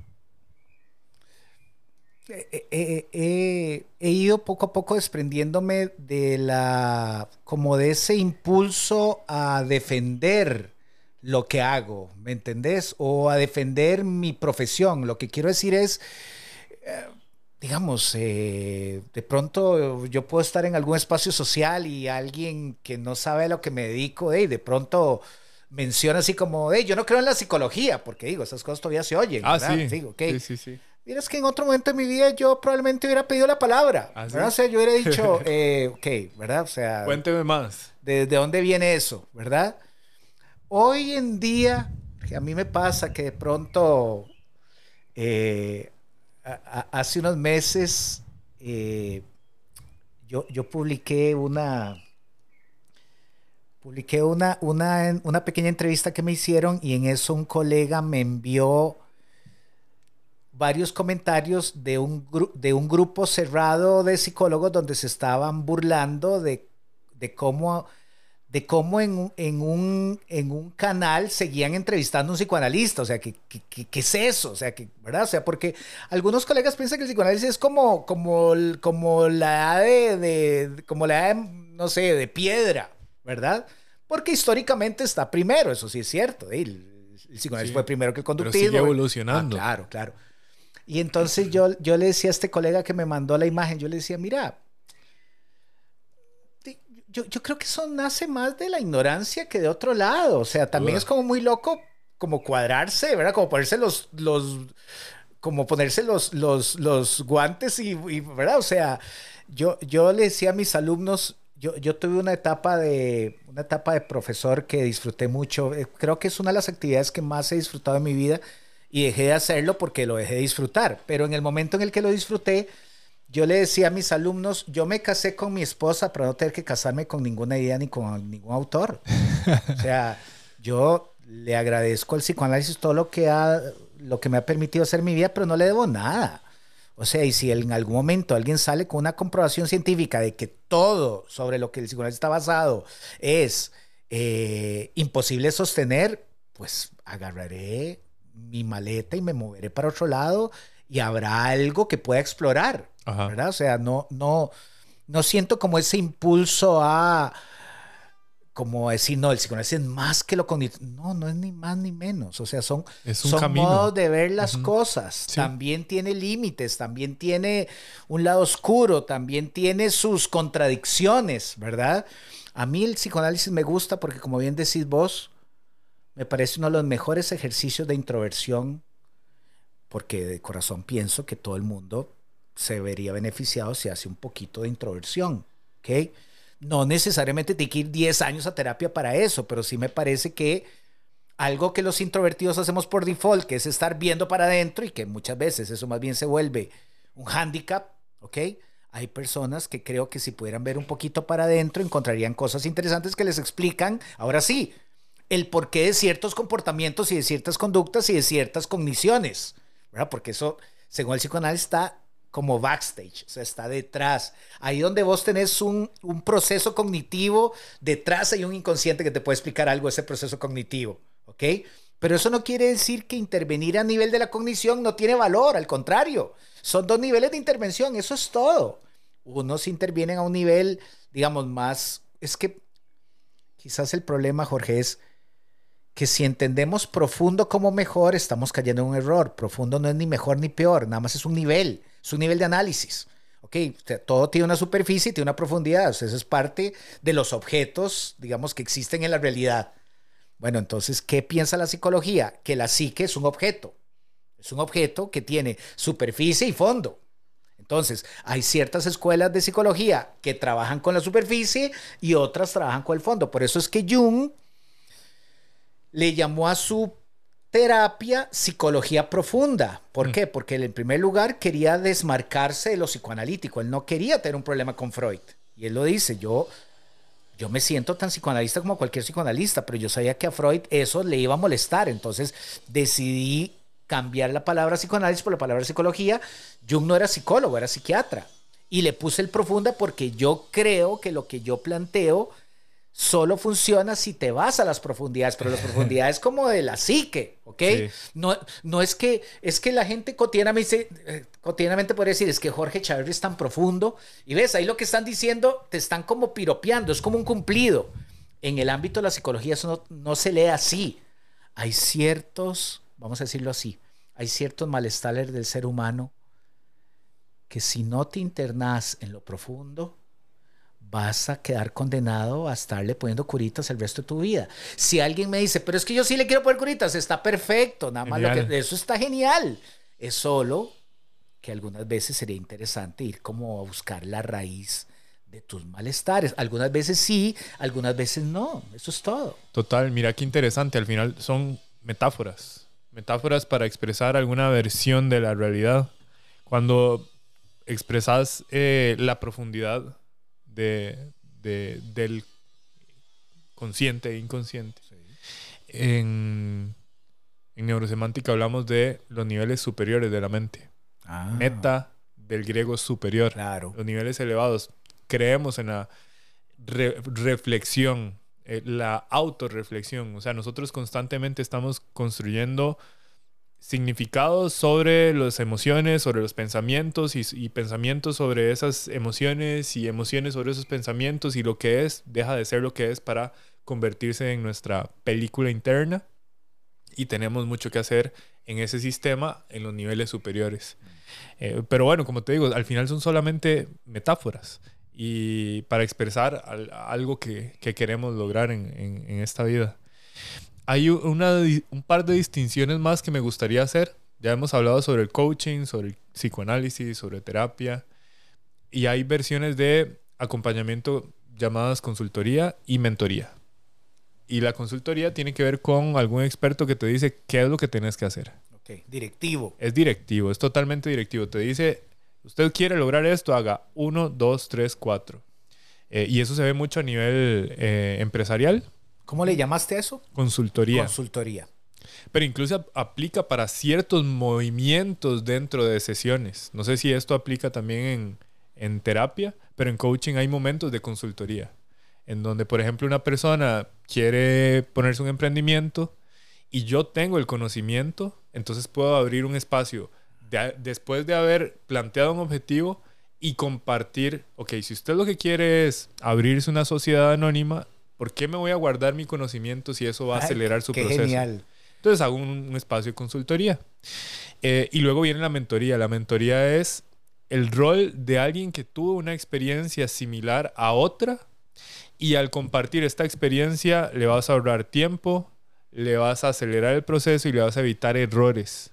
he ido poco a poco desprendiéndome de la, como de ese impulso a defender lo que hago, ¿me entendés? O a defender mi profesión. Lo que quiero decir es, eh, digamos, eh, de pronto yo puedo estar en algún espacio social y alguien que no sabe a lo que me dedico, hey, de pronto menciona así como, hey, yo no creo en la psicología, porque digo, esas cosas todavía se oyen. Ah, sí. sí, sí, sí. Mira, es que en otro momento de mi vida yo probablemente hubiera pedido la palabra. ¿Ah. O sea, yo hubiera dicho, eh, ok, ¿verdad? O sea... Cuénteme más. De, ¿De dónde viene eso? ¿Verdad? Hoy en día, que a mí me pasa que de pronto, eh, hace unos meses, eh, yo, yo, publiqué una, publiqué una, una, una pequeña entrevista que me hicieron y en eso un colega me envió varios comentarios de un, de un grupo cerrado de psicólogos donde se estaban burlando de, de cómo de cómo en, en, un, en un canal seguían entrevistando a un psicoanalista. O sea, ¿qué, qué, es eso? O sea, que, ¿verdad? O sea, porque algunos colegas piensan que el psicoanálisis es como, como, como la de, de, como la no sé, de piedra, ¿verdad? Porque históricamente está primero, eso sí es cierto. El, el psicoanálisis fue primero que el conductismo. Pero sigue evolucionando. Ah, claro, claro. Y entonces yo, yo le decía a este colega que me mandó la imagen, yo le decía, mira, yo, creo que eso nace más de la ignorancia que de otro lado. O sea, también es como muy loco como cuadrarse, ¿verdad? Como ponerse los, los como ponerse los, los, los guantes y, ¿verdad? O sea, yo, yo le decía a mis alumnos, yo, yo tuve una etapa de, una etapa de profesor que disfruté mucho. Eh, creo que es una de las actividades que más he disfrutado en mi vida y dejé de hacerlo porque lo dejé de disfrutar. Pero en el momento en el que lo disfruté, yo le decía a mis alumnos, yo me casé con mi esposa para no tener que casarme con ninguna idea ni con ningún autor. o sea, yo le agradezco al psicoanálisis todo lo que, ha, lo que me ha permitido hacer mi vida, pero no le debo nada. O sea, y si en algún momento alguien sale con una comprobación científica de que todo sobre lo que el psicoanálisis está basado es eh, imposible sostener, pues agarraré mi maleta y me moveré para otro lado y habrá algo que pueda explorar. ¿verdad? O sea, no, no, no siento como ese impulso a como decir, no, el psicoanálisis es más que lo cognitivo. No, no es ni más ni menos. O sea, son, son modos de ver las cosas. También tiene límites, también tiene un lado oscuro, también tiene sus contradicciones, ¿verdad? A mí el psicoanálisis me gusta porque, como bien decís vos, me parece uno de los mejores ejercicios de introversión, porque de corazón pienso que todo el mundo se vería beneficiado si hace un poquito de introversión. ¿ok? No necesariamente tiene que ir 10 años a terapia para eso, pero sí me parece que algo que los introvertidos hacemos por default, que es estar viendo para adentro y que muchas veces eso más bien se vuelve un hándicap, ¿ok? Hay personas que creo que si pudieran ver un poquito para adentro encontrarían cosas interesantes que les explican, ahora sí, el porqué de ciertos comportamientos y de ciertas conductas y de ciertas cogniciones, ¿verdad? Porque eso, según el psicoanálisis, está como backstage, o sea, está detrás. Ahí donde vos tenés un, un, proceso cognitivo, detrás hay un inconsciente que te puede explicar algo ese proceso cognitivo, ¿ok? Pero eso no quiere decir que intervenir a nivel de la cognición no tiene valor, al contrario, son dos niveles de intervención, eso es todo. Unos intervienen a un nivel, digamos, más, es que quizás el problema, Jorge, es que si entendemos profundo como mejor, estamos cayendo en un error. Profundo no es ni mejor ni peor, nada más es un nivel, es un nivel de análisis. Ok, todo tiene una superficie y tiene una profundidad. eso es parte de los objetos, digamos, que existen en la realidad. Bueno, entonces, ¿qué piensa la psicología? Que la psique es un objeto. Es un objeto que tiene superficie y fondo. Entonces, hay ciertas escuelas de psicología que trabajan con la superficie y otras trabajan con el fondo. Por eso es que Jung le llamó a su terapia psicología profunda. ¿Por mm. qué? Porque él en primer lugar quería desmarcarse de lo psicoanalítico. Él no quería tener un problema con Freud. Y él lo dice, yo, yo me siento tan psicoanalista como cualquier psicoanalista, pero yo sabía que a Freud eso le iba a molestar. Entonces decidí cambiar la palabra psicoanálisis por la palabra psicología. Jung no era psicólogo, era psiquiatra. Y le puse el profunda porque yo creo que lo que yo planteo solo funciona si te vas a las profundidades, pero las profundidades como de la psique, ¿ok? No, no es que, es que la gente cotidianamente, eh, cotidianamente puede decir, es que Jorge Chávez es tan profundo, y ves, ahí lo que están diciendo, te están como piropeando, es como un cumplido. En el ámbito de la psicología eso no, no se lee así. Hay ciertos, vamos a decirlo así, hay ciertos malestares del ser humano que si no te internas en lo profundo, vas a quedar condenado a estarle poniendo curitas el resto de tu vida. Si alguien me dice, pero es que yo sí le quiero poner curitas, está perfecto, nada más lo que, eso está genial. Es solo que algunas veces sería interesante ir como a buscar la raíz de tus malestares. Algunas veces sí, algunas veces no. Eso es todo. Total, mira qué interesante. Al final son metáforas. Metáforas para expresar alguna versión de la realidad. Cuando expresas eh, la profundidad de, del consciente e inconsciente. En, en, neurosemántica hablamos de los niveles superiores de la mente. Ah. Meta del griego superior. Claro. Los niveles elevados. Creemos en la reflexión, eh, la autorreflexión. O sea, nosotros constantemente estamos construyendo significados sobre las emociones, sobre los pensamientos y, pensamientos sobre esas emociones y emociones sobre esos pensamientos y lo que es deja de ser lo que es para convertirse en nuestra película interna y tenemos mucho que hacer en ese sistema en los niveles superiores. Eh, pero bueno, como te digo, al final son solamente metáforas y para expresar algo que, queremos lograr en esta vida hay una, un par de distinciones más que me gustaría hacer. Ya hemos hablado sobre el coaching, sobre el psicoanálisis, sobre terapia. Y hay versiones de acompañamiento llamadas consultoría y mentoría. Y la consultoría tiene que ver con algún experto que te dice qué es lo que tienes que hacer. Ok, directivo. Es directivo, es totalmente directivo. Te dice, usted quiere lograr esto, haga uno, dos, tres, cuatro. Eh, y eso se ve mucho a nivel eh, empresarial, ¿Cómo le llamaste a eso? Consultoría. Consultoría. Pero incluso aplica para ciertos movimientos dentro de sesiones. No sé si esto aplica también en, en terapia, pero en coaching hay momentos de consultoría. En donde, por ejemplo, una persona quiere ponerse un emprendimiento y yo tengo el conocimiento, entonces puedo abrir un espacio después de haber planteado un objetivo y compartir, ok, si usted lo que quiere es abrirse una sociedad anónima, ¿Por qué me voy a guardar mi conocimiento si eso va a acelerar su proceso? Genial. Entonces hago un, espacio de consultoría. Eh, y luego viene la mentoría. La mentoría es el rol de alguien que tuvo una experiencia similar a otra y al compartir esta experiencia le vas a ahorrar tiempo, le vas a acelerar el proceso y le vas a evitar errores,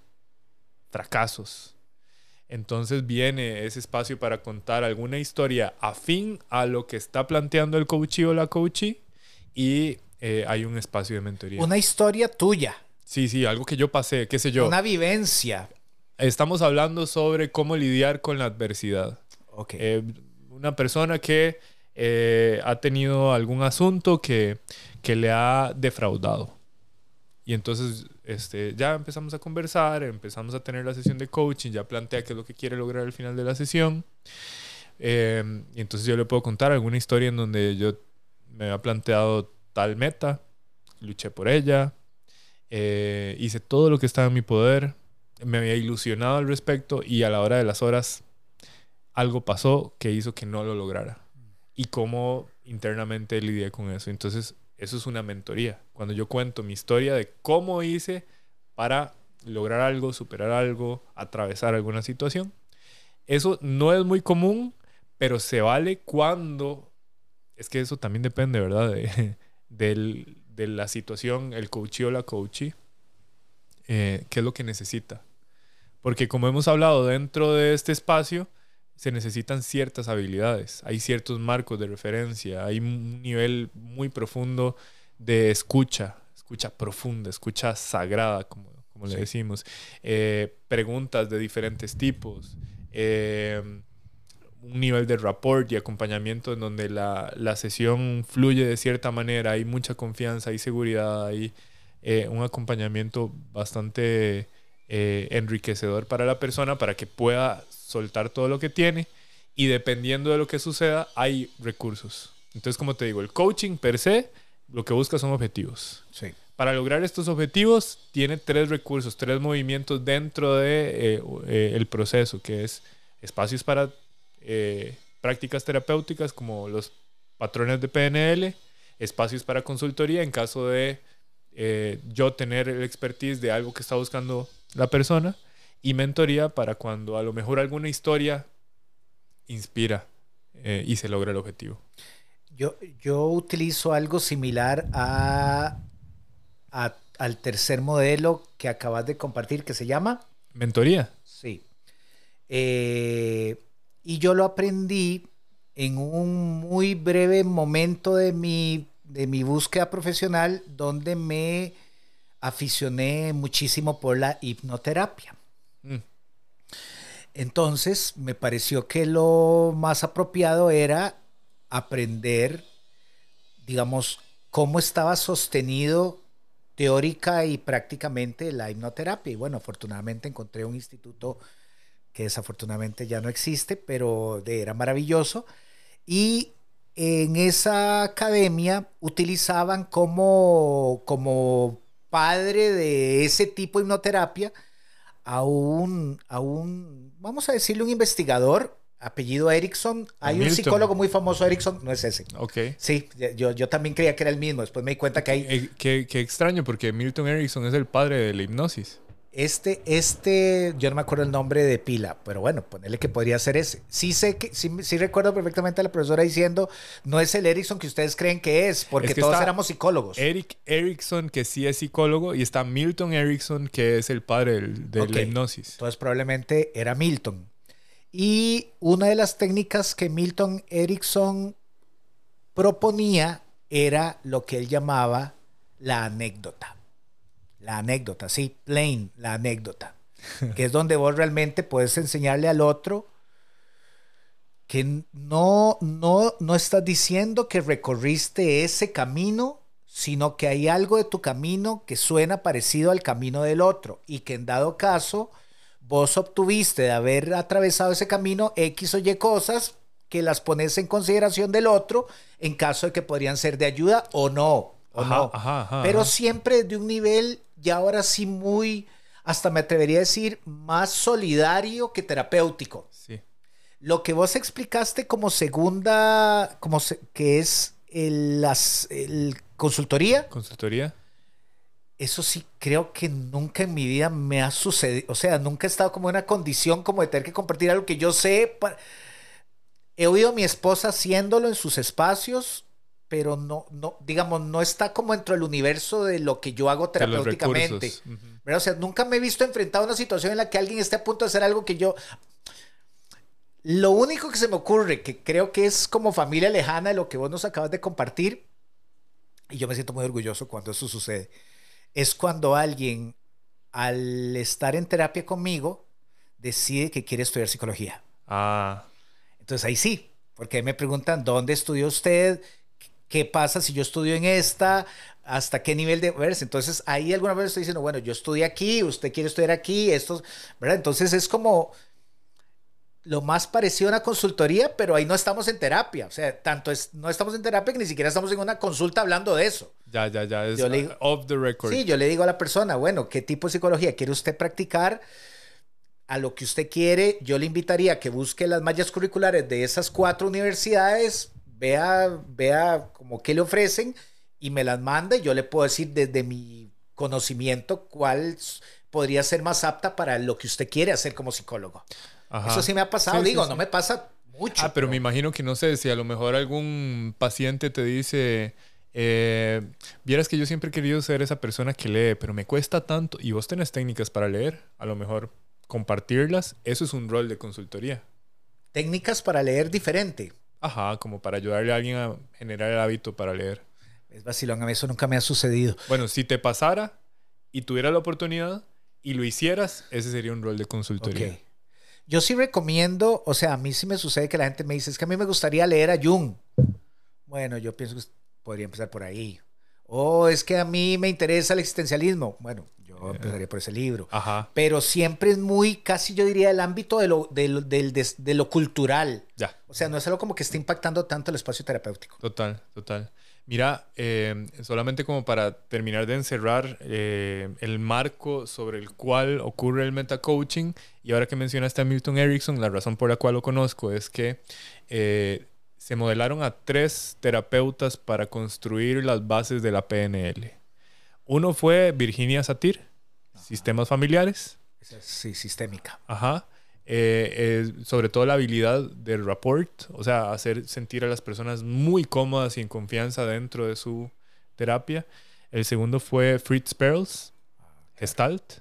fracasos. Entonces viene ese espacio para contar alguna historia afín a lo que está planteando el coachee o la coachee y eh, hay un espacio de mentoría. Una historia tuya. Sí, sí, algo que yo pasé, qué sé yo. Una vivencia. Estamos hablando sobre cómo lidiar con la adversidad. Ok. Eh, una persona que eh, ha tenido algún asunto que, que le ha defraudado. Y entonces este, ya empezamos a conversar, empezamos a tener la sesión de coaching, ya plantea qué es lo que quiere lograr al final de la sesión. y entonces yo le puedo contar alguna historia en donde yo me había planteado tal meta, luché por ella, eh, hice todo lo que estaba en mi poder, me había ilusionado al respecto y a la hora de las horas algo pasó que hizo que no lo lograra. Y cómo internamente lidié con eso. Entonces Eso es una mentoría. Cuando yo cuento mi historia de cómo hice para lograr algo, superar algo, atravesar alguna situación. Eso no es muy común, pero se vale cuando... Es que eso también depende, ¿verdad? De, de la situación, el coachee o la coachee, eh, qué es lo que necesita. Porque como hemos hablado dentro de este espacio, se necesitan ciertas habilidades, hay ciertos marcos de referencia, hay un nivel muy profundo de escucha, escucha profunda, escucha sagrada, como, como le decimos, eh, preguntas de diferentes tipos, eh, un nivel de rapport y acompañamiento en donde la, la, sesión fluye de cierta manera, hay mucha confianza, hay seguridad, hay eh, un acompañamiento bastante enriquecedor para la persona para que pueda soltar todo lo que tiene y dependiendo de lo que suceda hay recursos. Entonces, como te digo, el coaching per se lo que busca son objetivos. Sí. Para lograr estos objetivos tiene tres recursos, tres movimientos dentro de eh, eh, el proceso, que es espacios para eh, prácticas terapéuticas como los patrones de PNL, espacios para consultoría en caso de yo tener el expertise de algo que está buscando la persona y mentoría para cuando a lo mejor alguna historia inspira eh, y se logra el objetivo. Yo, yo utilizo algo similar a, al tercer modelo que acabas de compartir que se llama... Mentoría. Sí. Eh, y yo lo aprendí en un muy breve momento de mi, de mi búsqueda profesional donde me aficioné muchísimo por la hipnoterapia. Mm. Entonces me pareció que lo más apropiado era aprender, digamos, cómo estaba sostenido teórica y prácticamente la hipnoterapia. Y bueno, afortunadamente encontré un instituto que desafortunadamente ya no existe, pero era maravilloso. Y en esa academia utilizaban como, como padre de ese tipo de hipnoterapia a un, a un, vamos a decirle, un investigador, apellido Erickson. Hay un psicólogo muy famoso, Erickson, no es ese. Ok. Sí, yo, yo también creía que era el mismo, después me di cuenta que hay... Eh, qué, qué extraño, porque Milton Erickson es el padre de la hipnosis. Este, este, yo no me acuerdo el nombre de pila, pero bueno, ponerle que podría ser ese. Sí sé que, sí, sí, recuerdo perfectamente a la profesora diciendo, no es el Erickson que ustedes creen que es, porque todos éramos psicólogos. Eric Erickson, que sí es psicólogo, y está Milton Erickson, que es el padre de la hipnosis. Entonces probablemente era Milton. Y una de las técnicas que Milton Erickson proponía era lo que él llamaba la anécdota. La anécdota, sí, plain, la anécdota. que es donde vos realmente puedes enseñarle al otro que no, no, no estás diciendo que recorriste ese camino, sino que hay algo de tu camino que suena parecido al camino del otro y que en dado caso vos obtuviste de haber atravesado ese camino X o Y cosas que las pones en consideración del otro en caso de que podrían ser de ayuda o no. O no. Pero siempre de un nivel y ahora sí muy, hasta me atrevería a decir, más solidario que terapéutico. Sí. Lo que vos explicaste como segunda, como que es el, las, el consultoría. Consultoría. Eso sí, creo que nunca en mi vida me ha sucedido. O sea, nunca he estado como en una condición como de tener que compartir algo que yo sé. He oído a mi esposa haciéndolo en sus espacios pero no, no, digamos, no está como dentro del universo de lo que yo hago terapéuticamente. O sea, nunca me he visto enfrentado a una situación en la que alguien esté a punto de hacer algo que yo... Lo único que se me ocurre, que creo que es como familia lejana de lo que vos nos acabas de compartir, y yo me siento muy orgulloso cuando eso sucede, es cuando alguien, al estar en terapia conmigo, decide que quiere estudiar psicología. Ah. Entonces ahí sí, porque me preguntan, ¿dónde estudió usted? ¿Qué pasa si yo estudio en esta? ¿Hasta qué nivel de verse? Entonces ahí alguna vez estoy diciendo, bueno, yo estudié aquí, usted quiere estudiar aquí, esto, ¿verdad? Entonces es como lo más parecido a una consultoría, pero ahí no estamos en terapia. O sea, tanto es, no estamos en terapia que ni siquiera estamos en una consulta hablando de eso. Ya, ya, ya, es off the record. Sí, yo le digo a la persona, bueno, ¿qué tipo de psicología quiere usted practicar? A lo que usted quiere, yo le invitaría a que busque las mallas curriculares de esas cuatro universidades vea, vea como qué le ofrecen y me las manda y yo le puedo decir desde mi conocimiento cuál podría ser más apta para lo que usted quiere hacer como psicólogo. Eso sí me ha pasado, digo, no me pasa mucho. Ah, pero, me imagino que no sé si a lo mejor algún paciente te dice, eh, vieras que yo siempre he querido ser esa persona que lee, pero me cuesta tanto y vos tenés técnicas para leer, a lo mejor compartirlas, eso es un rol de consultoría. Técnicas para leer diferente. Ajá, como para ayudarle a alguien a generar el hábito para leer. Es vacilón, a mí eso nunca me ha sucedido. Bueno, si te pasara y tuviera la oportunidad y lo hicieras, ese sería un rol de consultoría. Yo sí recomiendo, o sea, a mí sí me sucede que la gente me dice, es que a mí me gustaría leer a Jung. Bueno, yo pienso que podría empezar por ahí. O es que a mí me interesa el existencialismo. Bueno, empezaría por ese libro. Ajá. Pero siempre es muy, casi yo diría, el ámbito de lo, de, lo cultural. Ya. O sea, no es algo como que esté impactando tanto el espacio terapéutico. Total, total. Mira, eh, solamente como para terminar de encerrar eh, el marco sobre el cual ocurre el metacoaching, y ahora que mencionaste a Milton Erickson, la razón por la cual lo conozco es que eh, se modelaron a tres terapeutas para construir las bases de la PNL. Uno fue Virginia Satir, Sistemas Familiares. Sí, sistémica. Ajá. Eh, sobre todo la habilidad del rapport, o sea, hacer sentir a las personas muy cómodas y en confianza dentro de su terapia. El segundo fue Fritz Perls, Gestalt,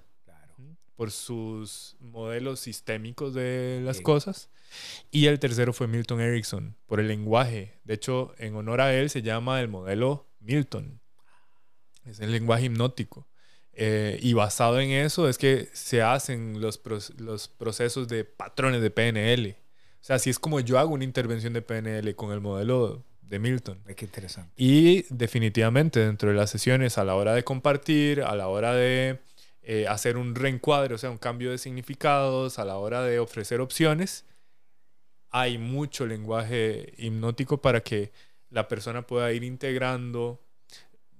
por sus modelos sistémicos de las cosas. Y el tercero fue Milton Erickson, por el lenguaje. De hecho, en honor a él se llama el modelo Milton. Es el lenguaje hipnótico. Eh, y basado en eso es que se hacen los, los procesos de patrones de PNL. O sea, así es como yo hago una intervención de PNL con el modelo de Milton. Qué interesante. Y definitivamente dentro de las sesiones, a la hora de compartir, a la hora de eh, hacer un reencuadre, o sea, un cambio de significados, a la hora de ofrecer opciones, hay mucho lenguaje hipnótico para que la persona pueda ir integrando.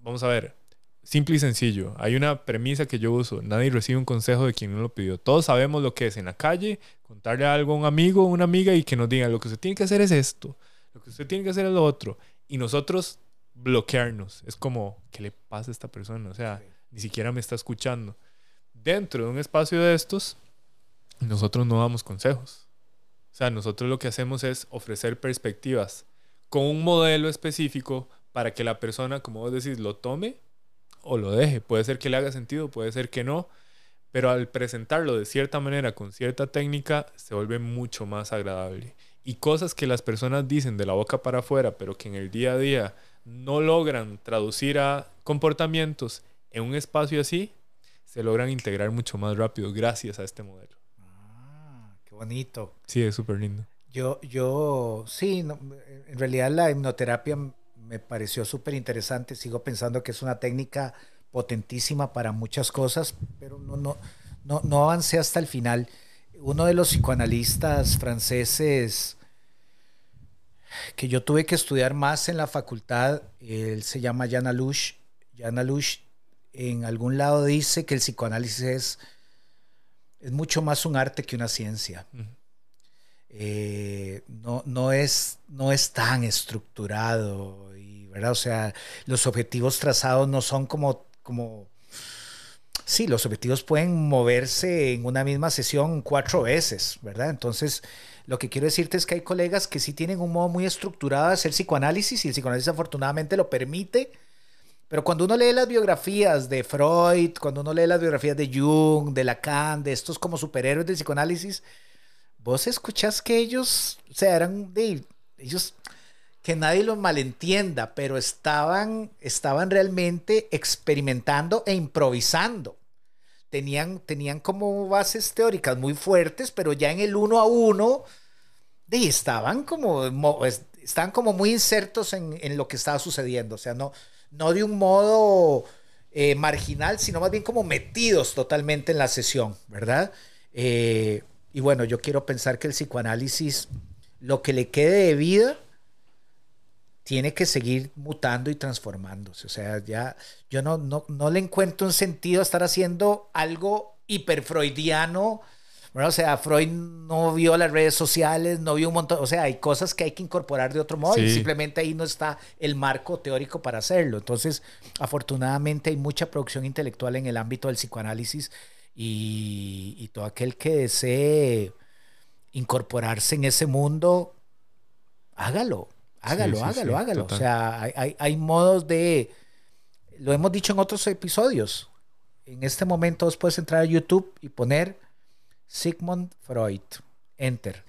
Vamos a ver, simple y sencillo. Hay una premisa que yo uso. Nadie recibe un consejo de quien no lo pidió. Todos sabemos lo que es en la calle, contarle algo a un amigo o una amiga y que nos digan, lo que usted tiene que hacer es esto, lo que usted tiene que hacer es lo otro. Y nosotros bloquearnos. Es como, ¿qué le pasa a esta persona? O sea, ni siquiera me está escuchando. Dentro de un espacio de estos, nosotros no damos consejos. O sea, nosotros lo que hacemos es ofrecer perspectivas con un modelo específico para que la persona, como vos decís, lo tome o lo deje. Puede ser que le haga sentido, puede ser que no, pero al presentarlo de cierta manera, con cierta técnica, se vuelve mucho más agradable. Y cosas que las personas dicen de la boca para afuera, pero que en el día a día no logran traducir a comportamientos en un espacio así, se logran integrar mucho más rápido gracias a este modelo. Ah, qué bonito. Sí, es súper lindo. Yo, yo, sí, en realidad la hipnoterapia me pareció súper interesante. Sigo pensando que es una técnica potentísima para muchas cosas, pero no, no, no, no avancé hasta el final. Uno de los psicoanalistas franceses que yo tuve que estudiar más en la facultad, él se llama Jan Alouche. Jan Alouche en algún lado dice que el psicoanálisis es, es mucho más un arte que una ciencia. Eh, no, no, es, no es tan estructurado, ¿verdad? O sea, los objetivos trazados no son como, como... Sí, los objetivos pueden moverse en una misma sesión cuatro veces, ¿verdad? Entonces, lo que quiero decirte es que hay colegas que sí tienen un modo muy estructurado de hacer psicoanálisis y el psicoanálisis afortunadamente lo permite, pero cuando uno lee las biografías de Freud, cuando uno lee las biografías de Jung, de Lacan, de estos como superhéroes del psicoanálisis, vos escuchás que ellos, o sea, eran de ellos, que nadie los malentienda, pero estaban, estaban realmente experimentando e improvisando. Tenían, tenían como bases teóricas muy fuertes, pero ya en el uno a uno, de, estaban como, estaban como muy insertos en, en, lo que estaba sucediendo. O sea, no, no de un modo eh, marginal, sino más bien como metidos totalmente en la sesión, ¿verdad? Eh, y bueno, yo quiero pensar que el psicoanálisis, lo que le quede de vida, tiene que seguir mutando y transformándose. O sea, ya yo no, no, no le encuentro un sentido a estar haciendo algo hiperfreudiano Bueno, o sea, Freud no vio las redes sociales, no vio un montón, o sea, hay cosas que hay que incorporar de otro modo y simplemente ahí no está el marco teórico para hacerlo. Entonces, afortunadamente hay mucha producción intelectual en el ámbito del psicoanálisis y, todo aquel que desee incorporarse en ese mundo, hágalo, hágalo, hágalo, hágalo. O sea, hay, hay modos de, lo hemos dicho en otros episodios, en este momento vos puedes entrar a YouTube y poner Sigmund Freud, enter.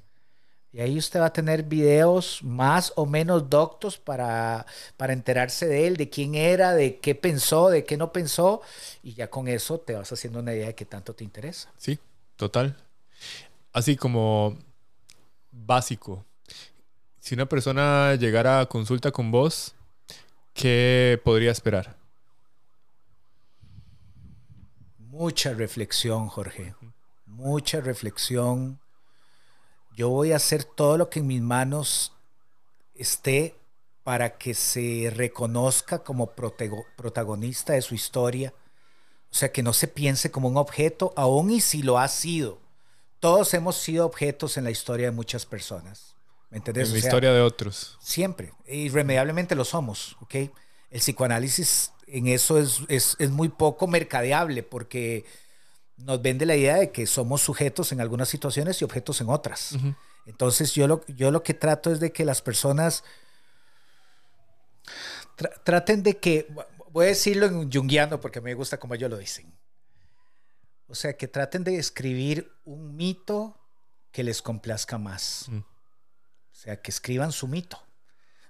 Y ahí usted va a tener videos más o menos doctos para, para enterarse de él, de quién era, de qué pensó, de qué no pensó. Y ya con eso te vas haciendo una idea de qué tanto te interesa. Sí, total. Así como básico. Si una persona llegara a consulta con vos, ¿qué podría esperar? Mucha reflexión, Jorge. Mucha reflexión. Yo voy a hacer todo lo que en mis manos esté para que se reconozca como protagonista de su historia. O sea, que no se piense como un objeto, aún y si lo ha sido. Todos hemos sido objetos en la historia de muchas personas. ¿Me entendés? En la historia de otros. Siempre. Irremediablemente lo somos, ¿ok? El psicoanálisis en eso es, es, es, muy poco mercadeable porque nos vende la idea de que somos sujetos en algunas situaciones y objetos en otras. Entonces yo lo, yo lo que trato es de que las personas traten de que, voy a decirlo en junguiano porque me gusta como ellos lo dicen. O sea, que traten de escribir un mito que les complazca más. O sea, que escriban su mito.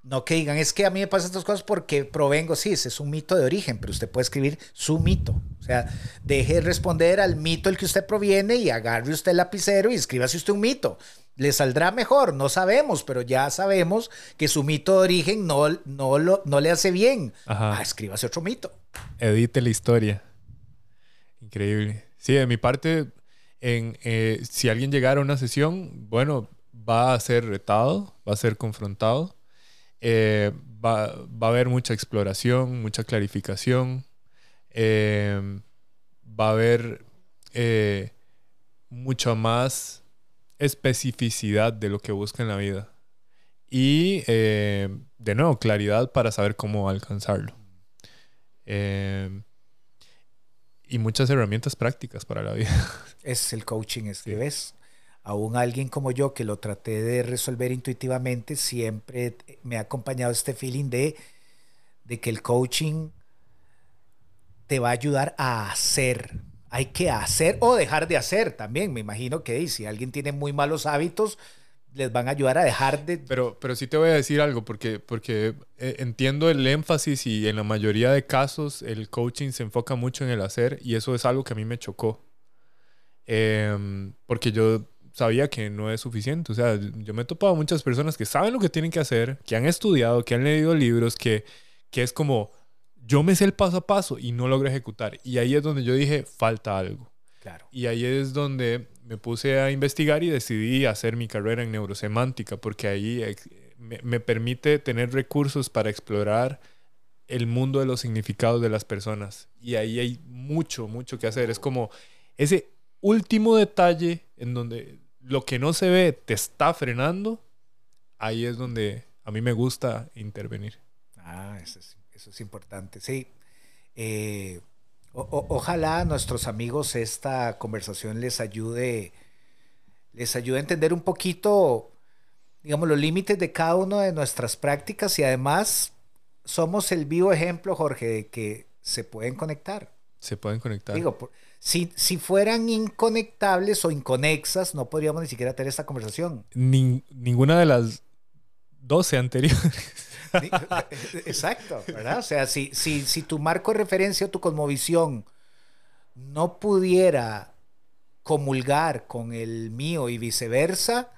No que digan, es que a mí me pasan estas cosas porque provengo, sí, ese es un mito de origen, pero usted puede escribir su mito. O sea, deje de responder al mito del que usted proviene y agarre usted el lapicero y escríbase usted un mito. Le saldrá mejor, no sabemos, pero ya sabemos que su mito de origen no, no, lo, no le hace bien. Ah, escríbase otro mito. Edite la historia. Increíble. Sí, de mi parte, en, eh, si alguien llegara a una sesión, bueno, va a ser retado, va a ser confrontado eh, va, a haber mucha exploración, mucha clarificación, eh, va a haber eh, mucha más especificidad de lo que busca en la vida. Y de nuevo, claridad para saber cómo alcanzarlo. y muchas herramientas prácticas para la vida. Es el coaching, es que ves aún alguien como yo que lo traté de resolver intuitivamente, siempre me ha acompañado este feeling de, de que el coaching te va a ayudar a hacer. Hay que hacer o dejar de hacer también. Me imagino que si alguien tiene muy malos hábitos, les van a ayudar a dejar de... Pero, pero sí te voy a decir algo, porque, porque eh, entiendo el énfasis y en la mayoría de casos el coaching se enfoca mucho en el hacer y eso es algo que a mí me chocó. Em, porque yo sabía que no es suficiente. O sea, yo me he topado muchas personas que saben lo que tienen que hacer, que han estudiado, que han leído libros, que, que es como, yo me sé el paso a paso y no logro ejecutar. Y ahí es donde yo dije, falta algo. Claro. Y ahí es donde me puse a investigar y decidí hacer mi carrera en neurosemántica, porque ahí me, me permite tener recursos para explorar el mundo de los significados de las personas. Y ahí hay mucho, mucho que hacer. Es como ese último detalle en donde lo que no se ve te está frenando, ahí es donde a mí me gusta intervenir. Ah, eso es, importante. Sí. Eh, ojalá a nuestros amigos esta conversación les ayude, les ayude a entender un poquito, digamos, los límites de cada una de nuestras prácticas y además somos el vivo ejemplo, Jorge, de que se pueden conectar. Se pueden conectar. Digo, por, si, si fueran inconectables o inconexas, no podríamos ni siquiera tener esta conversación. ninguna de las 12 anteriores. Exacto, ¿verdad? O sea, si, si, si tu marco de referencia o tu cosmovisión no pudiera comulgar con el mío y viceversa,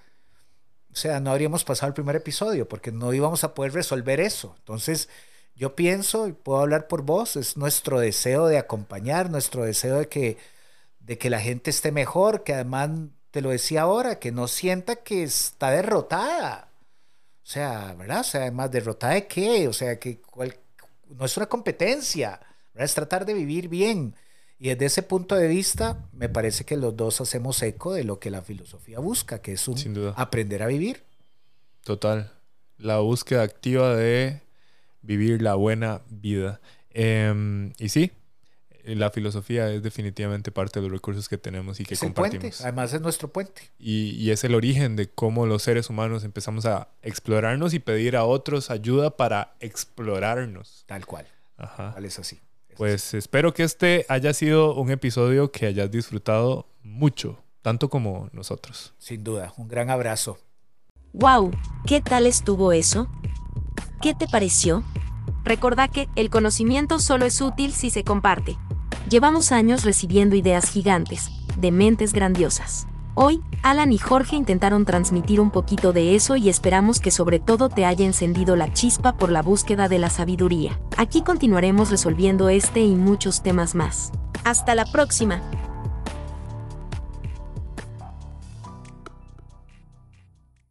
o sea, no habríamos pasado el primer episodio porque no íbamos a poder resolver eso. Entonces, yo pienso, y puedo hablar por vos, es nuestro deseo de acompañar, nuestro deseo de que, de que la gente esté mejor, que además, te lo decía ahora, que no sienta que está derrotada. O sea, ¿verdad? O sea, además, ¿derrotada de qué? O sea, que no es una competencia, ¿verdad? Es tratar de vivir bien. Y desde ese punto de vista, me parece que los dos hacemos eco de lo que la filosofía busca, que es un Sin duda. aprender a vivir. Total. La búsqueda activa de vivir la buena vida. Em, y sí, la filosofía es definitivamente parte de los recursos que tenemos y que es el puente, compartimos. además es nuestro puente. Y, y es el origen de cómo los seres humanos empezamos a explorarnos y pedir a otros ayuda para explorarnos. Tal cual. Ajá. Tal es así. Es Pues espero que este haya sido un episodio que hayas disfrutado mucho, tanto como nosotros. Sin duda. Un gran abrazo. ¡Wow! ¿Qué tal estuvo eso? ¿Qué te pareció? Recordá que el conocimiento solo es útil si se comparte. Llevamos años recibiendo ideas gigantes, de mentes grandiosas. Hoy, Alan y Jorge intentaron transmitir un poquito de eso y esperamos que sobre todo te haya encendido la chispa por la búsqueda de la sabiduría. Aquí continuaremos resolviendo este y muchos temas más. Hasta la próxima.